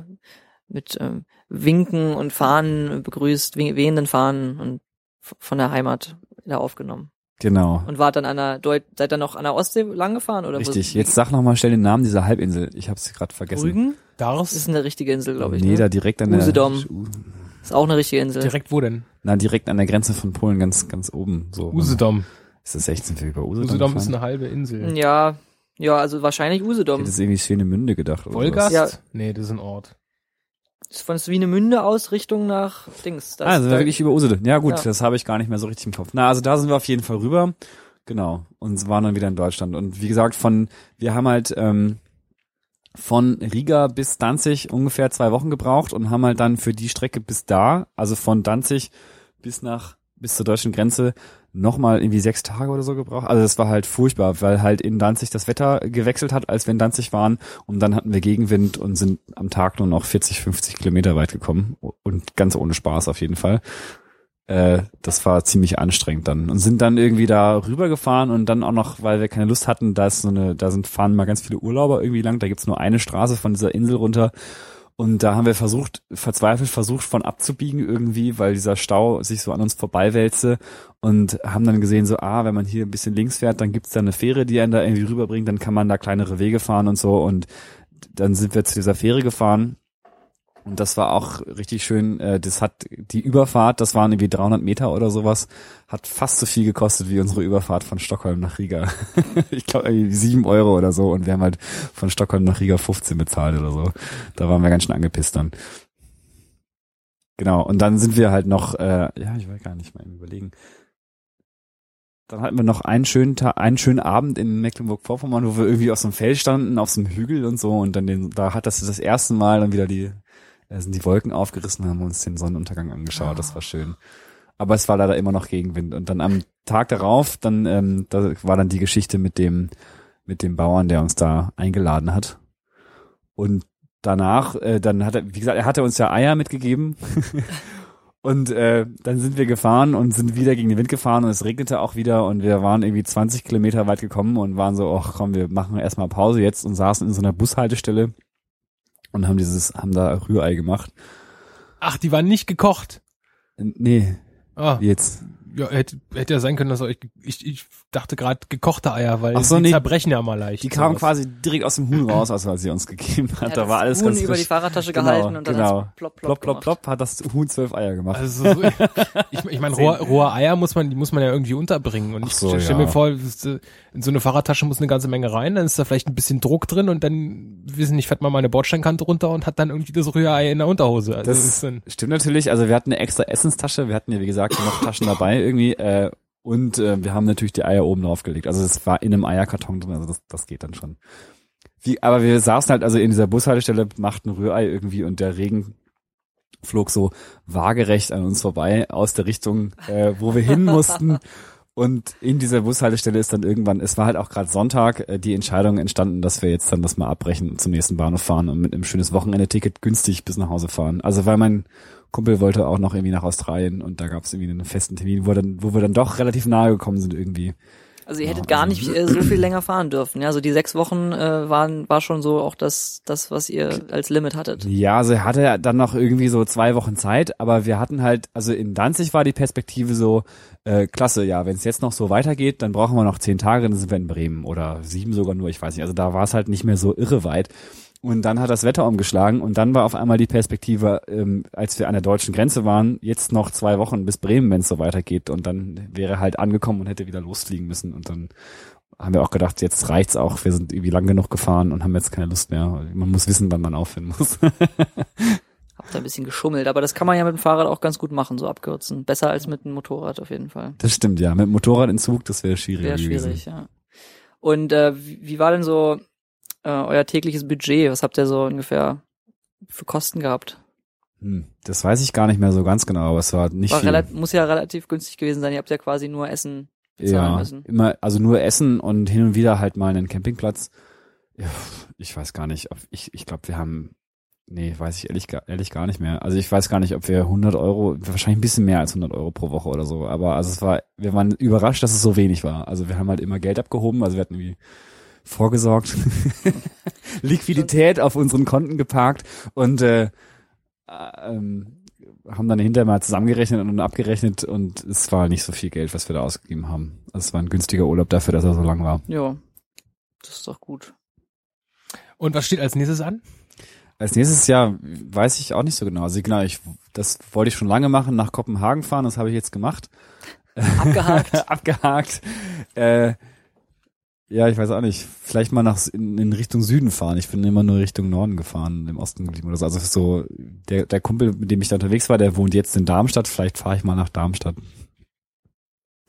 mit ähm, Winken und Fahnen begrüßt, weh- wehenden Fahnen und von der Heimat wieder aufgenommen.
Genau.
Und wart dann an der Deut seid ihr noch an der Ostsee lang gefahren oder
Richtig.
wo,
Jetzt sag noch mal schnell den Namen dieser Halbinsel. Ich habe sie gerade vergessen.
Rügen? Das ist eine richtige Insel, glaube ich.
nee,
ne?
da direkt an der
Usedom. Ist auch eine richtige Insel.
Direkt wo denn?
Na, direkt an der Grenze von Polen, ganz ganz oben. So.
Usedom.
Ist das 16 wir über Usedom?
Usedom ist
gefahren?
eine halbe Insel.
Ja, ja, also wahrscheinlich
Ich
Usedom.
hätte jetzt irgendwie Schönemünde gedacht. oder
Wolgast?
Ja.
Nee, das ist ein Ort.
Ist von Swinemünde aus Richtung nach Dings. Das,
Ah, also wirklich über Usedom. Ja gut,
Ja.
das habe ich gar nicht mehr so richtig im Kopf. Na, also da sind wir auf jeden Fall rüber. Genau. Und waren dann wieder in Deutschland. Und wie gesagt, von, wir haben halt ähm, von Riga bis Danzig ungefähr zwei Wochen gebraucht und haben halt dann für die Strecke bis da, also von Danzig bis nach, bis zur deutschen Grenze, nochmal irgendwie sechs Tage oder so gebraucht. Also das war halt furchtbar, weil halt in Danzig das Wetter gewechselt hat, als wir in Danzig waren. Und dann hatten wir Gegenwind und sind am Tag nur noch 40, 50 Kilometer weit gekommen. Und ganz ohne Spaß auf jeden Fall. Äh, das war ziemlich anstrengend dann. Und sind dann irgendwie da rübergefahren und dann auch noch, weil wir keine Lust hatten, da ist so eine, da sind, fahren mal ganz viele Urlauber irgendwie lang. Da gibt's nur eine Straße von dieser Insel runter. Und da haben wir versucht, verzweifelt versucht, von abzubiegen irgendwie, weil dieser Stau sich so an uns vorbeiwälzte und haben dann gesehen, so, ah, wenn man hier ein bisschen links fährt, dann gibt's da eine Fähre, die einen da irgendwie rüberbringt, dann kann man da kleinere Wege fahren und so. Und dann sind wir zu dieser Fähre gefahren. Und das war auch richtig schön. Äh, Das hat die Überfahrt, das waren irgendwie 300 Meter oder sowas, hat fast so viel gekostet wie unsere Überfahrt von Stockholm nach Riga. ich glaube irgendwie sieben Euro oder so und wir haben halt von Stockholm nach Riga 15 bezahlt oder so. Da waren wir ganz schön angepisst dann. Genau, und dann sind wir halt noch, äh, ja, ich will gar nicht mal überlegen. Dann hatten wir noch einen schönen Tag, einen schönen Abend in Mecklenburg-Vorpommern, wo wir irgendwie auf so einem Feld standen, auf so einem Hügel und so und dann den, da hat das das erste Mal dann wieder die, äh, sind die Wolken aufgerissen, haben uns den Sonnenuntergang angeschaut, das war schön. Aber es war leider immer noch Gegenwind und dann am Tag darauf, dann, ähm, da war dann die Geschichte mit dem, mit dem Bauern, der uns da eingeladen hat. Und danach, äh, dann hat er, wie gesagt, er hatte uns ja Eier mitgegeben. und äh, dann sind wir gefahren und sind wieder gegen den Wind gefahren und es regnete auch wieder und wir waren irgendwie 20 Kilometer weit gekommen und waren so, ach komm, wir machen erstmal Pause jetzt und saßen in so einer Bushaltestelle und haben dieses, haben da Rührei gemacht.
Ach, die waren nicht gekocht.
Nee,
Ah,
jetzt.
Ja, hätte, hätte ja sein können, dass euch, ich, ich dachte gerade gekochte Eier, weil
Ach so,
die
nee.
zerbrechen ja mal leicht.
Die kamen
sowas.
quasi direkt aus dem Huhn raus, als er sie uns gegeben hat.
Ja,
da
das
war alles
Huhn
ganz
über die
frisch.
Fahrradtasche
genau,
gehalten und dann
genau.
hat's plopp,
plopp,
plopp,
plopp, hat das Huhn zwölf Eier gemacht.
Also so, ich, ich meine, rohe, rohe Eier muss man, die muss man ja irgendwie unterbringen. Und
Ach
ich
so,
stell
ja.
mir vor, in so eine Fahrradtasche muss eine ganze Menge rein, dann ist da vielleicht ein bisschen Druck drin und dann, wissen nicht, fährt man mal eine Bordsteinkante runter und hat dann irgendwie das Rührei in der Unterhose. Also
Das stimmt natürlich. Also wir hatten eine extra Essenstasche. Wir hatten ja, wie gesagt, noch Taschen dabei irgendwie. Äh, und äh, wir haben natürlich die Eier oben drauf gelegt. Also es war in einem Eierkarton drin. Also das, das geht dann schon. Wie, aber wir saßen halt also in dieser Bushaltestelle, machten Rührei irgendwie und der Regen flog so waagerecht an uns vorbei aus der Richtung, äh, wo wir hin mussten. Und in dieser Bushaltestelle ist dann irgendwann, es war halt auch gerade Sonntag, äh, die Entscheidung entstanden, dass wir jetzt dann das mal abbrechen und zum nächsten Bahnhof fahren und mit einem schönes Wochenende-Ticket günstig bis nach Hause fahren. Also weil mein Kumpel wollte auch noch irgendwie nach Australien und da gab es irgendwie einen festen Termin, wo, dann, wo wir dann doch relativ nahe gekommen sind irgendwie.
Also ihr hättet gar
also-
nicht äh, so viel länger fahren dürfen. Ja, also die sechs Wochen äh, waren war schon so auch das das was ihr als Limit hattet.
Ja, also er hatte ja dann noch irgendwie so zwei Wochen Zeit, aber wir hatten halt, also in Danzig war die Perspektive so, äh, klasse, ja, wenn es jetzt noch so weitergeht, dann brauchen wir noch zehn Tage, dann sind wir in Bremen oder sieben sogar nur, ich weiß nicht. Also da war es halt nicht mehr so irre weit. Und dann hat das Wetter umgeschlagen und dann war auf einmal die Perspektive, ähm, als wir an der deutschen Grenze waren, jetzt noch zwei Wochen bis Bremen, wenn es so weitergeht. Und dann wäre halt angekommen und hätte wieder losfliegen müssen. Und dann haben wir auch gedacht, jetzt reicht's auch, wir sind irgendwie lang genug gefahren und haben jetzt keine Lust mehr. Man muss wissen, wann man aufhören muss.
Habt da ein bisschen geschummelt, aber das kann man ja mit dem Fahrrad auch ganz gut machen, so abkürzen. Besser als mit dem Motorrad auf jeden Fall.
Das stimmt, ja. Mit dem Motorradentzug, das wäre schwierig.
Wäre
gewesen.
schwierig, ja. Und äh, wie war denn so äh, euer tägliches Budget? Was habt ihr so ungefähr für Kosten gehabt?
Hm, das weiß ich gar nicht mehr so ganz genau, aber es war nicht
War
viel.
muss ja relativ günstig gewesen sein. Ihr habt ja quasi nur Essen bezahlen
ja,
müssen.
immer, also nur Essen und hin und wieder halt mal einen Campingplatz. Ich weiß gar nicht, ob ich, ich glaube, wir haben, nee, weiß ich ehrlich, gar- ehrlich gar nicht mehr. Also ich weiß gar nicht, ob wir 100 Euro, wahrscheinlich ein bisschen mehr als 100 Euro pro Woche oder so, aber also es war, wir waren überrascht, dass es so wenig war. Also wir haben halt immer Geld abgehoben, also wir hatten irgendwie vorgesorgt, Liquidität auf unseren Konten geparkt und äh, äh, ähm, haben dann hinterher mal zusammengerechnet und abgerechnet und es war nicht so viel Geld, was wir da ausgegeben haben. Also es war ein günstiger Urlaub dafür, dass er so lang war.
Ja, das ist doch gut.
und was steht als nächstes an?
Als nächstes Jahr weiß ich auch nicht so genau. Also genau, ich, das wollte ich schon lange machen, nach Kopenhagen fahren, das habe ich jetzt gemacht.
Abgehakt.
Abgehakt. Äh, ja, ich weiß auch nicht. Vielleicht mal nach in, in Richtung Süden fahren. Ich bin immer nur Richtung Norden gefahren, im Osten geblieben oder so. Also so der, der Kumpel, mit dem ich da unterwegs war, der wohnt jetzt in Darmstadt. Vielleicht fahre ich mal nach Darmstadt.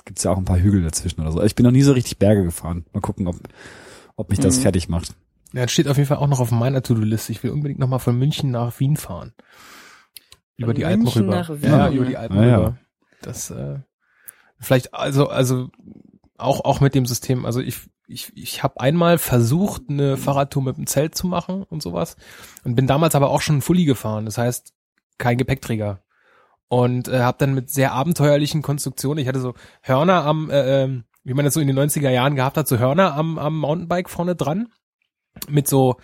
Gibt's ja auch ein paar Hügel dazwischen oder so. Also Ich bin noch nie so richtig Berge gefahren. Mal gucken, ob, ob mich das
Mhm.
fertig macht.
Ja, das steht auf jeden Fall auch noch auf meiner To-Do-Liste. Ich will unbedingt noch mal von München nach Wien fahren. Über
Von
die Alpen
München
rüber.
nach Wien.
Ja, über die Alpen
Ah, ja.
rüber. Das äh, vielleicht also also auch auch mit dem System. Also ich ich ich habe einmal versucht eine Fahrradtour mit dem Zelt zu machen und sowas und bin damals aber auch schon Fully gefahren. Das heißt kein Gepäckträger und äh, habe dann mit sehr abenteuerlichen Konstruktionen. Ich hatte so Hörner am äh, ähm, wie man das so in den 90er Jahren gehabt hat, so Hörner am am Mountainbike vorne dran mit so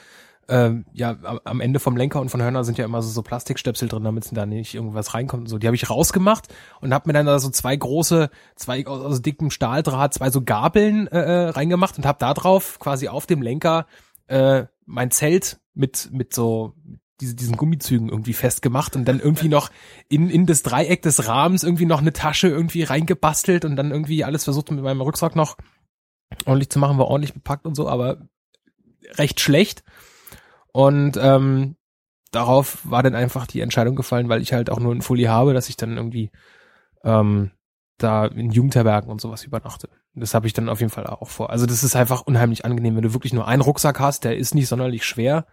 ähm, ja, am- Ende vom Lenker und von Hörner sind ja immer so, so Plastikstöpsel drin, damit da nicht irgendwas reinkommt und so. Die habe ich rausgemacht und habe mir dann da so zwei große, zwei aus, aus dickem Stahldraht, zwei so Gabeln äh, äh, reingemacht und habe da drauf quasi auf dem Lenker äh, mein Zelt mit mit so diese, diesen Gummizügen irgendwie festgemacht und dann irgendwie noch in, in das Dreieck des Rahmens irgendwie noch eine Tasche irgendwie reingebastelt und dann irgendwie alles versucht mit meinem Rucksack noch ordentlich zu machen, war ordentlich bepackt und so, aber recht schlecht. Und ähm, darauf war dann einfach die Entscheidung gefallen, weil ich halt auch nur ein Fully habe, dass ich dann irgendwie ähm, da in Jugendherbergen und sowas übernachte. Das habe ich dann auf jeden Fall auch vor. Also das ist einfach unheimlich angenehm, wenn du wirklich nur einen Rucksack hast, der ist nicht sonderlich schwer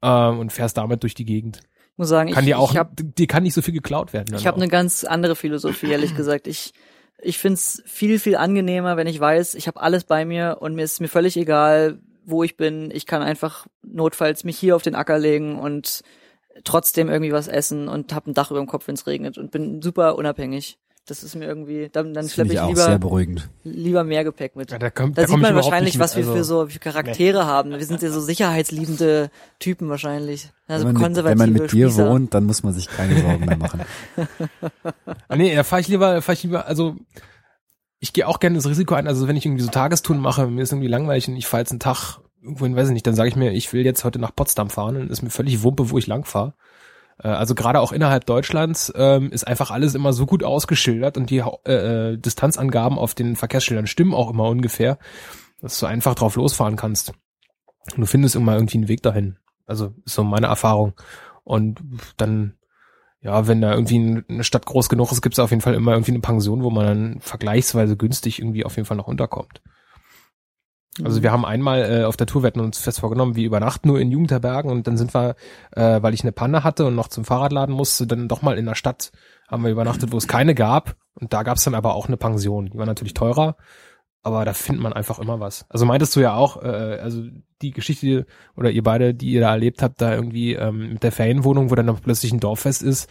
ähm, und fährst damit durch die Gegend.
Ich muss sagen,
Kann
ich,
dir auch,
ich habe
dir kann nicht so viel geklaut werden.
ich hab
auch.
eine ganz andere Philosophie, ehrlich gesagt. Ich ich find's viel viel angenehmer, wenn ich weiß, ich habe alles bei mir und mir ist mir völlig egal, wo ich bin. Ich kann einfach notfalls mich hier auf den Acker legen und trotzdem irgendwie was essen und hab ein Dach über dem Kopf, wenn es regnet und bin super unabhängig. Das ist mir irgendwie, dann, dann schleppe ich
ich auch sehr
lieber,
beruhigend.
lieber mehr Gepäck mit.
Ja, da kommt,
Da,
da
sieht man wahrscheinlich, was wir
mit,
für so für Charaktere haben. Wir sind ja so sicherheitsliebende Typen wahrscheinlich. Also
wenn, man mit,
konservative
wenn man mit dir
Spießer.
wohnt, dann muss man sich keine Sorgen mehr machen.
Ah, nee, da fahre ich lieber, fahre ich lieber, also ich gehe auch gerne das Risiko ein, also wenn ich irgendwie so Tagestouren mache, mir ist irgendwie langweilig und ich fahre jetzt einen Tag irgendwohin, weiß ich nicht, dann sage ich mir, ich will jetzt heute nach Potsdam fahren und ist mir völlig Wumpe, wo ich lang fahre. Äh, Also gerade auch innerhalb Deutschlands ähm, ist einfach alles immer so gut ausgeschildert und die äh, äh, Distanzangaben auf den Verkehrsschildern stimmen auch immer ungefähr, dass du einfach drauf losfahren kannst. Und du findest immer irgendwie einen Weg dahin. Also ist so meine Erfahrung. Und dann ja, wenn da irgendwie eine Stadt groß genug ist, gibt es auf jeden Fall immer irgendwie eine Pension, wo man dann vergleichsweise günstig irgendwie auf jeden Fall noch unterkommt. Also wir haben einmal äh, auf der Tour, wir hatten uns fest vorgenommen, wir übernachten nur in Jugendherbergen und dann sind wir, äh, weil ich eine Panne hatte und noch zum Fahrradladen musste, dann doch mal in der Stadt haben wir übernachtet, wo es keine gab und da gab es dann aber auch eine Pension. Die war natürlich teurer, aber da findet man einfach immer was. Also meintest du ja auch, äh, also die Geschichte oder ihr beide, die ihr da erlebt habt, da irgendwie ähm, mit der Ferienwohnung, wo dann noch plötzlich ein Dorffest ist,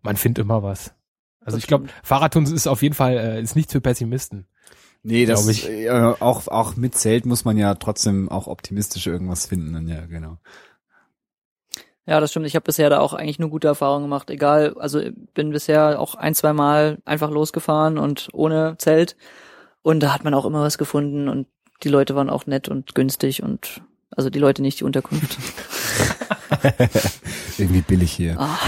man findet immer was. Also ich glaube,
stimmt.
Fahrradtouren ist auf jeden Fall äh, ist nicht für Pessimisten.
Nee, das
ich.
äh, auch auch mit Zelt muss man ja trotzdem auch optimistisch irgendwas finden. Ja, genau.
Ja, das stimmt. Ich habe bisher da auch eigentlich nur gute Erfahrungen gemacht. Egal, also bin bisher auch ein, zwei Mal einfach losgefahren und ohne Zelt. Und da hat man auch immer was gefunden und die Leute waren auch nett und günstig und also die Leute nicht die Unterkunft.
Irgendwie billig hier.
Ah.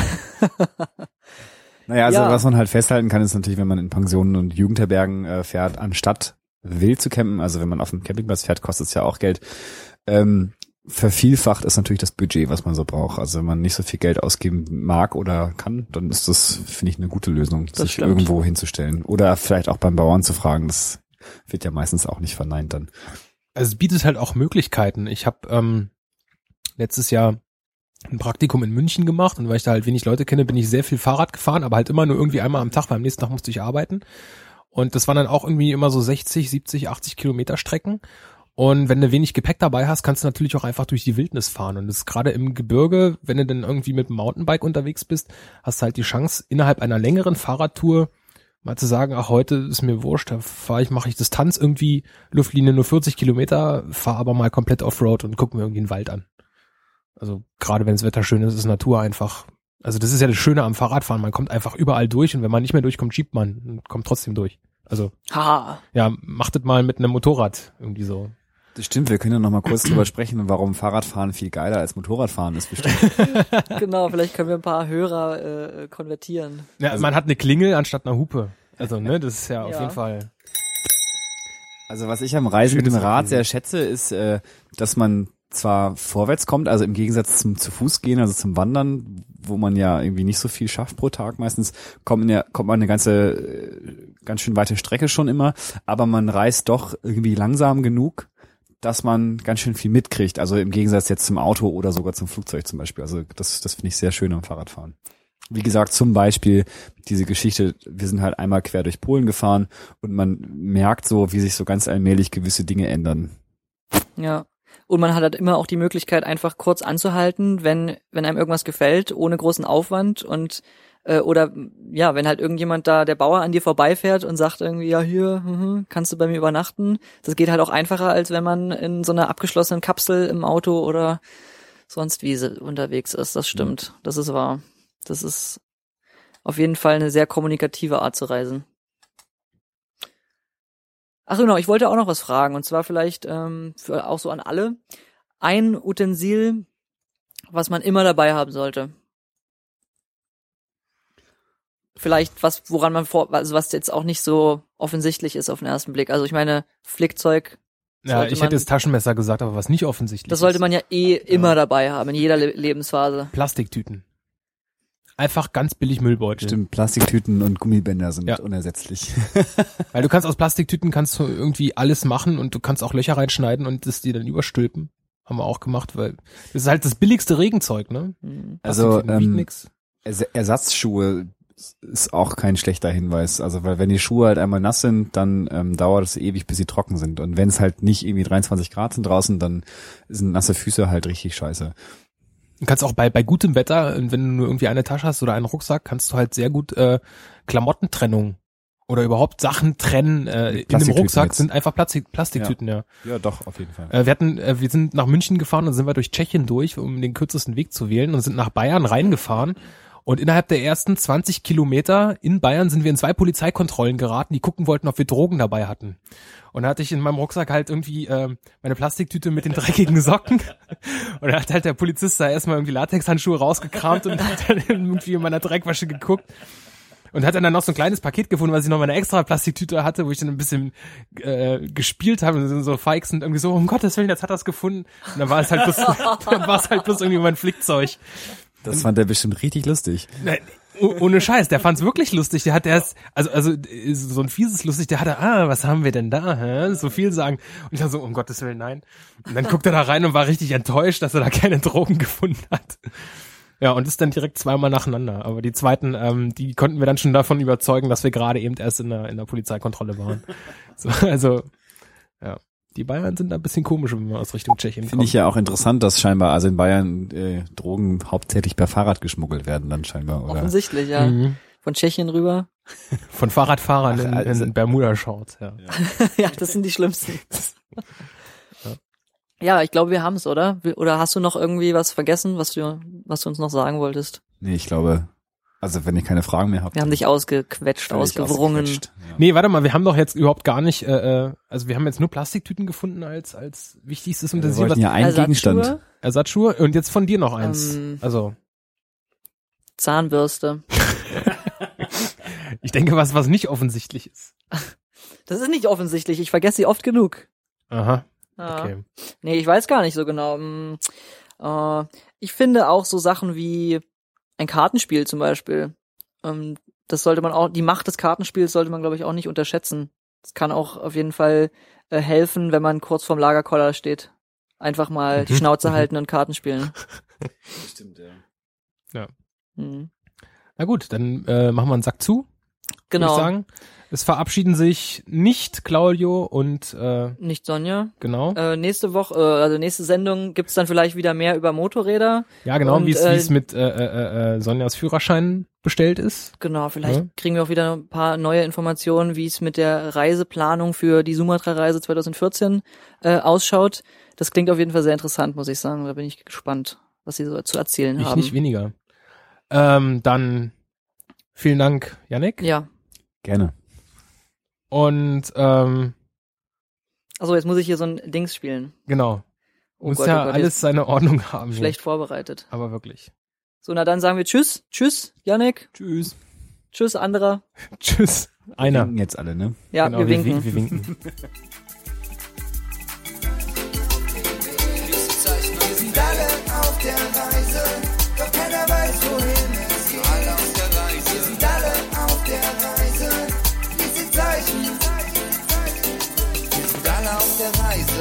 Naja, also
Ja.
was man halt festhalten kann, ist natürlich, wenn man in Pensionen und Jugendherbergen äh, fährt, anstatt wild zu campen, also wenn man auf dem Campingplatz fährt, kostet es ja auch Geld. Ähm, vervielfacht ist natürlich das Budget, was man so braucht. Also wenn man nicht so viel Geld ausgeben mag oder kann, dann ist das, finde ich, eine gute Lösung,
Das
sich
stimmt.
irgendwo hinzustellen. Oder vielleicht auch beim Bauern zu fragen. Das wird ja meistens auch nicht verneint dann.
also es bietet halt auch Möglichkeiten. Ich habe ähm, letztes Jahr ein Praktikum in München gemacht und weil ich da halt wenig Leute kenne, bin ich sehr viel Fahrrad gefahren, aber halt immer nur irgendwie einmal am Tag, weil am nächsten Tag musste ich arbeiten. Und das waren dann auch irgendwie immer so 60, 70, 80 Kilometer Strecken. Und wenn du wenig Gepäck dabei hast, kannst du natürlich auch einfach durch die Wildnis fahren. Und das ist gerade im Gebirge, wenn du dann irgendwie mit dem Mountainbike unterwegs bist, hast du halt die Chance, innerhalb einer längeren Fahrradtour mal zu sagen, ach, heute ist mir wurscht, da fahre ich, mache ich Distanz irgendwie, Luftlinie nur 40 Kilometer, fahre aber mal komplett Offroad und guck mir irgendwie einen Wald an. Also gerade wenn das Wetter schön ist, ist Natur einfach. Also das ist ja das Schöne am Fahrradfahren, man kommt einfach überall durch und wenn man nicht mehr durchkommt, schiebt man und kommt trotzdem durch. Also
Haha.
ja, macht das mal mit einem Motorrad irgendwie so.
Das stimmt, wir können ja noch mal kurz drüber sprechen, warum Fahrradfahren viel geiler als Motorradfahren ist bestimmt.
genau, vielleicht können wir ein paar Hörer äh, konvertieren.
Ja, man hat eine Klingel anstatt einer Hupe. Also ne, das ist ja, auf
Ja.
jeden Fall.
Also was ich am Reisen mit dem Rad sehr schätze, ist, äh, dass man zwar vorwärts kommt, also im Gegensatz zum zu Fuß gehen, also zum Wandern, wo man ja irgendwie nicht so viel schafft pro Tag meistens, kommt man ja kommt man eine ganze äh, ganz schön weite Strecke schon immer, aber man reist doch irgendwie langsam genug, dass man ganz schön viel mitkriegt. Also im Gegensatz jetzt zum Auto oder sogar zum Flugzeug zum Beispiel. Also das das finde ich sehr schön am Fahrradfahren. Wie gesagt, zum Beispiel diese Geschichte, wir sind halt einmal quer durch Polen gefahren und man merkt so, wie sich so ganz allmählich gewisse Dinge ändern.
Ja. Und man hat halt immer auch die Möglichkeit, einfach kurz anzuhalten, wenn, wenn einem irgendwas gefällt, ohne großen Aufwand und äh, oder ja, wenn halt irgendjemand da, der Bauer an dir vorbeifährt und sagt irgendwie, ja hier, mhm, kannst du bei mir übernachten. Das geht halt auch einfacher, als wenn man in so einer abgeschlossenen Kapsel im Auto oder sonst wie unterwegs ist. Das stimmt. Das ist wahr. Das ist auf jeden Fall eine sehr kommunikative Art zu reisen. Ach genau, ich wollte auch noch was fragen und zwar vielleicht ähm, für auch so an alle ein Utensil, was man immer dabei haben sollte. Vielleicht was, woran man vor, also was jetzt auch nicht so offensichtlich ist auf den ersten Blick. Also ich meine, Flickzeug,
Ja, ich
man-
hätte jetzt Taschenmesser gesagt, aber was nicht offensichtlich
das sollte
ist.
man ja eh immer dabei haben in jeder Le Lebensphase.
Plastiktüten. Einfach ganz billig Müllbeutel.
Stimmt, Plastiktüten und Gummibänder sind
Ja.
unersetzlich.
Weil du kannst aus Plastiktüten kannst du irgendwie alles machen und du kannst auch Löcher reinschneiden und das die dann überstülpen. Haben wir auch gemacht, weil das ist halt das billigste Regenzeug, ne?
Hm.
Also ähm,
nix.
Ers Ersatzschuhe ist auch kein schlechter Hinweis. Also weil wenn die Schuhe halt einmal nass sind, dann ähm, dauert es ewig, bis sie trocken sind. Und wenn es halt nicht irgendwie 23 Grad sind draußen, dann sind nasse Füße halt richtig scheiße.
Du kannst auch bei, bei gutem Wetter, wenn du nur irgendwie eine Tasche hast oder einen Rucksack, kannst du halt sehr gut äh, Klamottentrennung oder überhaupt Sachen trennen äh, in dem Rucksack
jetzt.
sind einfach Plastik, Plastiktüten, ja.
Ja, doch, auf jeden Fall.
Äh, wir hatten, äh, wir sind nach München gefahren und sind wir durch Tschechien durch, um den kürzesten Weg zu wählen und sind nach Bayern reingefahren. Und innerhalb der ersten 20 Kilometer in Bayern sind wir in zwei Polizeikontrollen geraten, die gucken wollten, ob wir Drogen dabei hatten. Und da hatte ich in meinem Rucksack halt irgendwie äh, meine Plastiktüte mit den dreckigen Socken. Und da hat halt der Polizist da erstmal irgendwie Latexhandschuhe rausgekramt und hat dann irgendwie in meiner Dreckwasche geguckt. Und hat dann, dann noch so ein kleines Paket gefunden, was ich noch meine extra Plastiktüte hatte, wo ich dann ein bisschen äh, gespielt habe und so feixend irgendwie so, um Gottes Willen, jetzt hat er es gefunden. Und dann war es halt bloß, dann war es halt bloß irgendwie mein Flickzeug.
Das fand er bestimmt richtig lustig.
Nein, oh- ohne Scheiß, der fand's wirklich lustig. Der hat erst, also also so ein fieses lustig. Der hatte, ah, was haben wir denn da? Hä? So viel sagen. Und ich dachte so, um Gottes Willen, nein. Und dann guckt er da rein und war richtig enttäuscht, dass er da keine Drogen gefunden hat. Ja, und ist dann direkt zweimal nacheinander. Aber die zweiten, ähm, die konnten wir dann schon davon überzeugen, dass wir gerade eben erst in der, in der Polizeikontrolle waren. So, also, ja. Die Bayern sind da ein bisschen komisch, wenn man aus Richtung Tschechien
Finde
kommt.
ich ja auch interessant, dass scheinbar also in Bayern äh, Drogen hauptsächlich per Fahrrad geschmuggelt werden dann scheinbar. Oder?
Offensichtlich, ja.
Mhm.
Von Tschechien rüber.
Von Fahrradfahrern
Ach,
in,
also-
in Bermuda-Shorts, ja.
ja, das sind die schlimmsten. Ja, ich glaube, wir haben es, oder? Oder hast du noch irgendwie was vergessen, was du, was du uns noch sagen wolltest?
Nee, ich glaube, also wenn ihr keine Fragen mehr habt.
Wir haben dich ausgequetscht, ausgewrungen.
ausgequetscht. Ja.
Nee, warte mal, wir haben doch jetzt überhaupt gar nicht, äh, äh, also wir haben jetzt nur Plastiktüten gefunden als als wichtigstes
Wir
Utensil, was
wollten ja einen
Ersatzschuhe,
Gegenstand.
Ersatzschuhe und jetzt von dir noch eins.
Ähm,
also
Zahnbürste.
ich denke, was was nicht offensichtlich ist.
Das ist nicht offensichtlich. Ich vergesse sie oft genug.
Aha,
Ja.
okay.
Nee, ich weiß gar nicht so genau. Hm, äh, ich finde auch so Sachen wie ein Kartenspiel zum Beispiel. Ähm, das sollte man auch, die Macht des Kartenspiels sollte man, glaube ich, auch nicht unterschätzen. Das kann auch auf jeden Fall äh, helfen, wenn man kurz vorm Lagerkoller steht. Einfach mal die
Mhm.
Schnauze
Mhm.
halten und Karten spielen.
Stimmt, ja.
Mhm.
Na gut, dann äh, machen wir einen Sack zu, würde
Genau.
Es verabschieden sich nicht Claudio und äh,
Nicht Sonja.
genau.
Äh, nächste Woche, äh, also nächste Sendung gibt's dann vielleicht wieder mehr über Motorräder.
ja, genau,
und,
wie es
äh,
es mit äh, äh, äh, Sonjas Führerschein bestellt ist.
Genau, vielleicht
Ja.
kriegen wir auch wieder ein paar neue Informationen, wie es mit der Reiseplanung für die Sumatra-Reise 2014 äh, ausschaut. Das klingt auf jeden Fall sehr interessant, muss ich sagen. Da bin ich gespannt, was sie so zu erzählen
Ich
haben.
nicht weniger. Ähm, dann vielen Dank, Yannick.
ja.
Gerne.
Und ähm,
Also jetzt muss ich hier so ein Dings spielen.
genau.
Oh
Muss
Gott,
ja
oh Gott,
alles seine Ordnung haben. hier.
Schlecht vorbereitet.
Aber wirklich.
So, na dann sagen wir Tschüss. Tschüss, Janik.
Tschüss.
Tschüss, anderer.
Tschüss. Einer.
Winken jetzt alle, ne?
Ja,
genau,
wir winken.
Wir, wir winken.
Wir sind alle auf der Reise,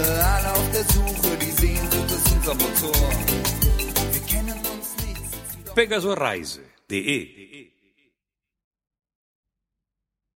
alle auf der
pegasoreise.de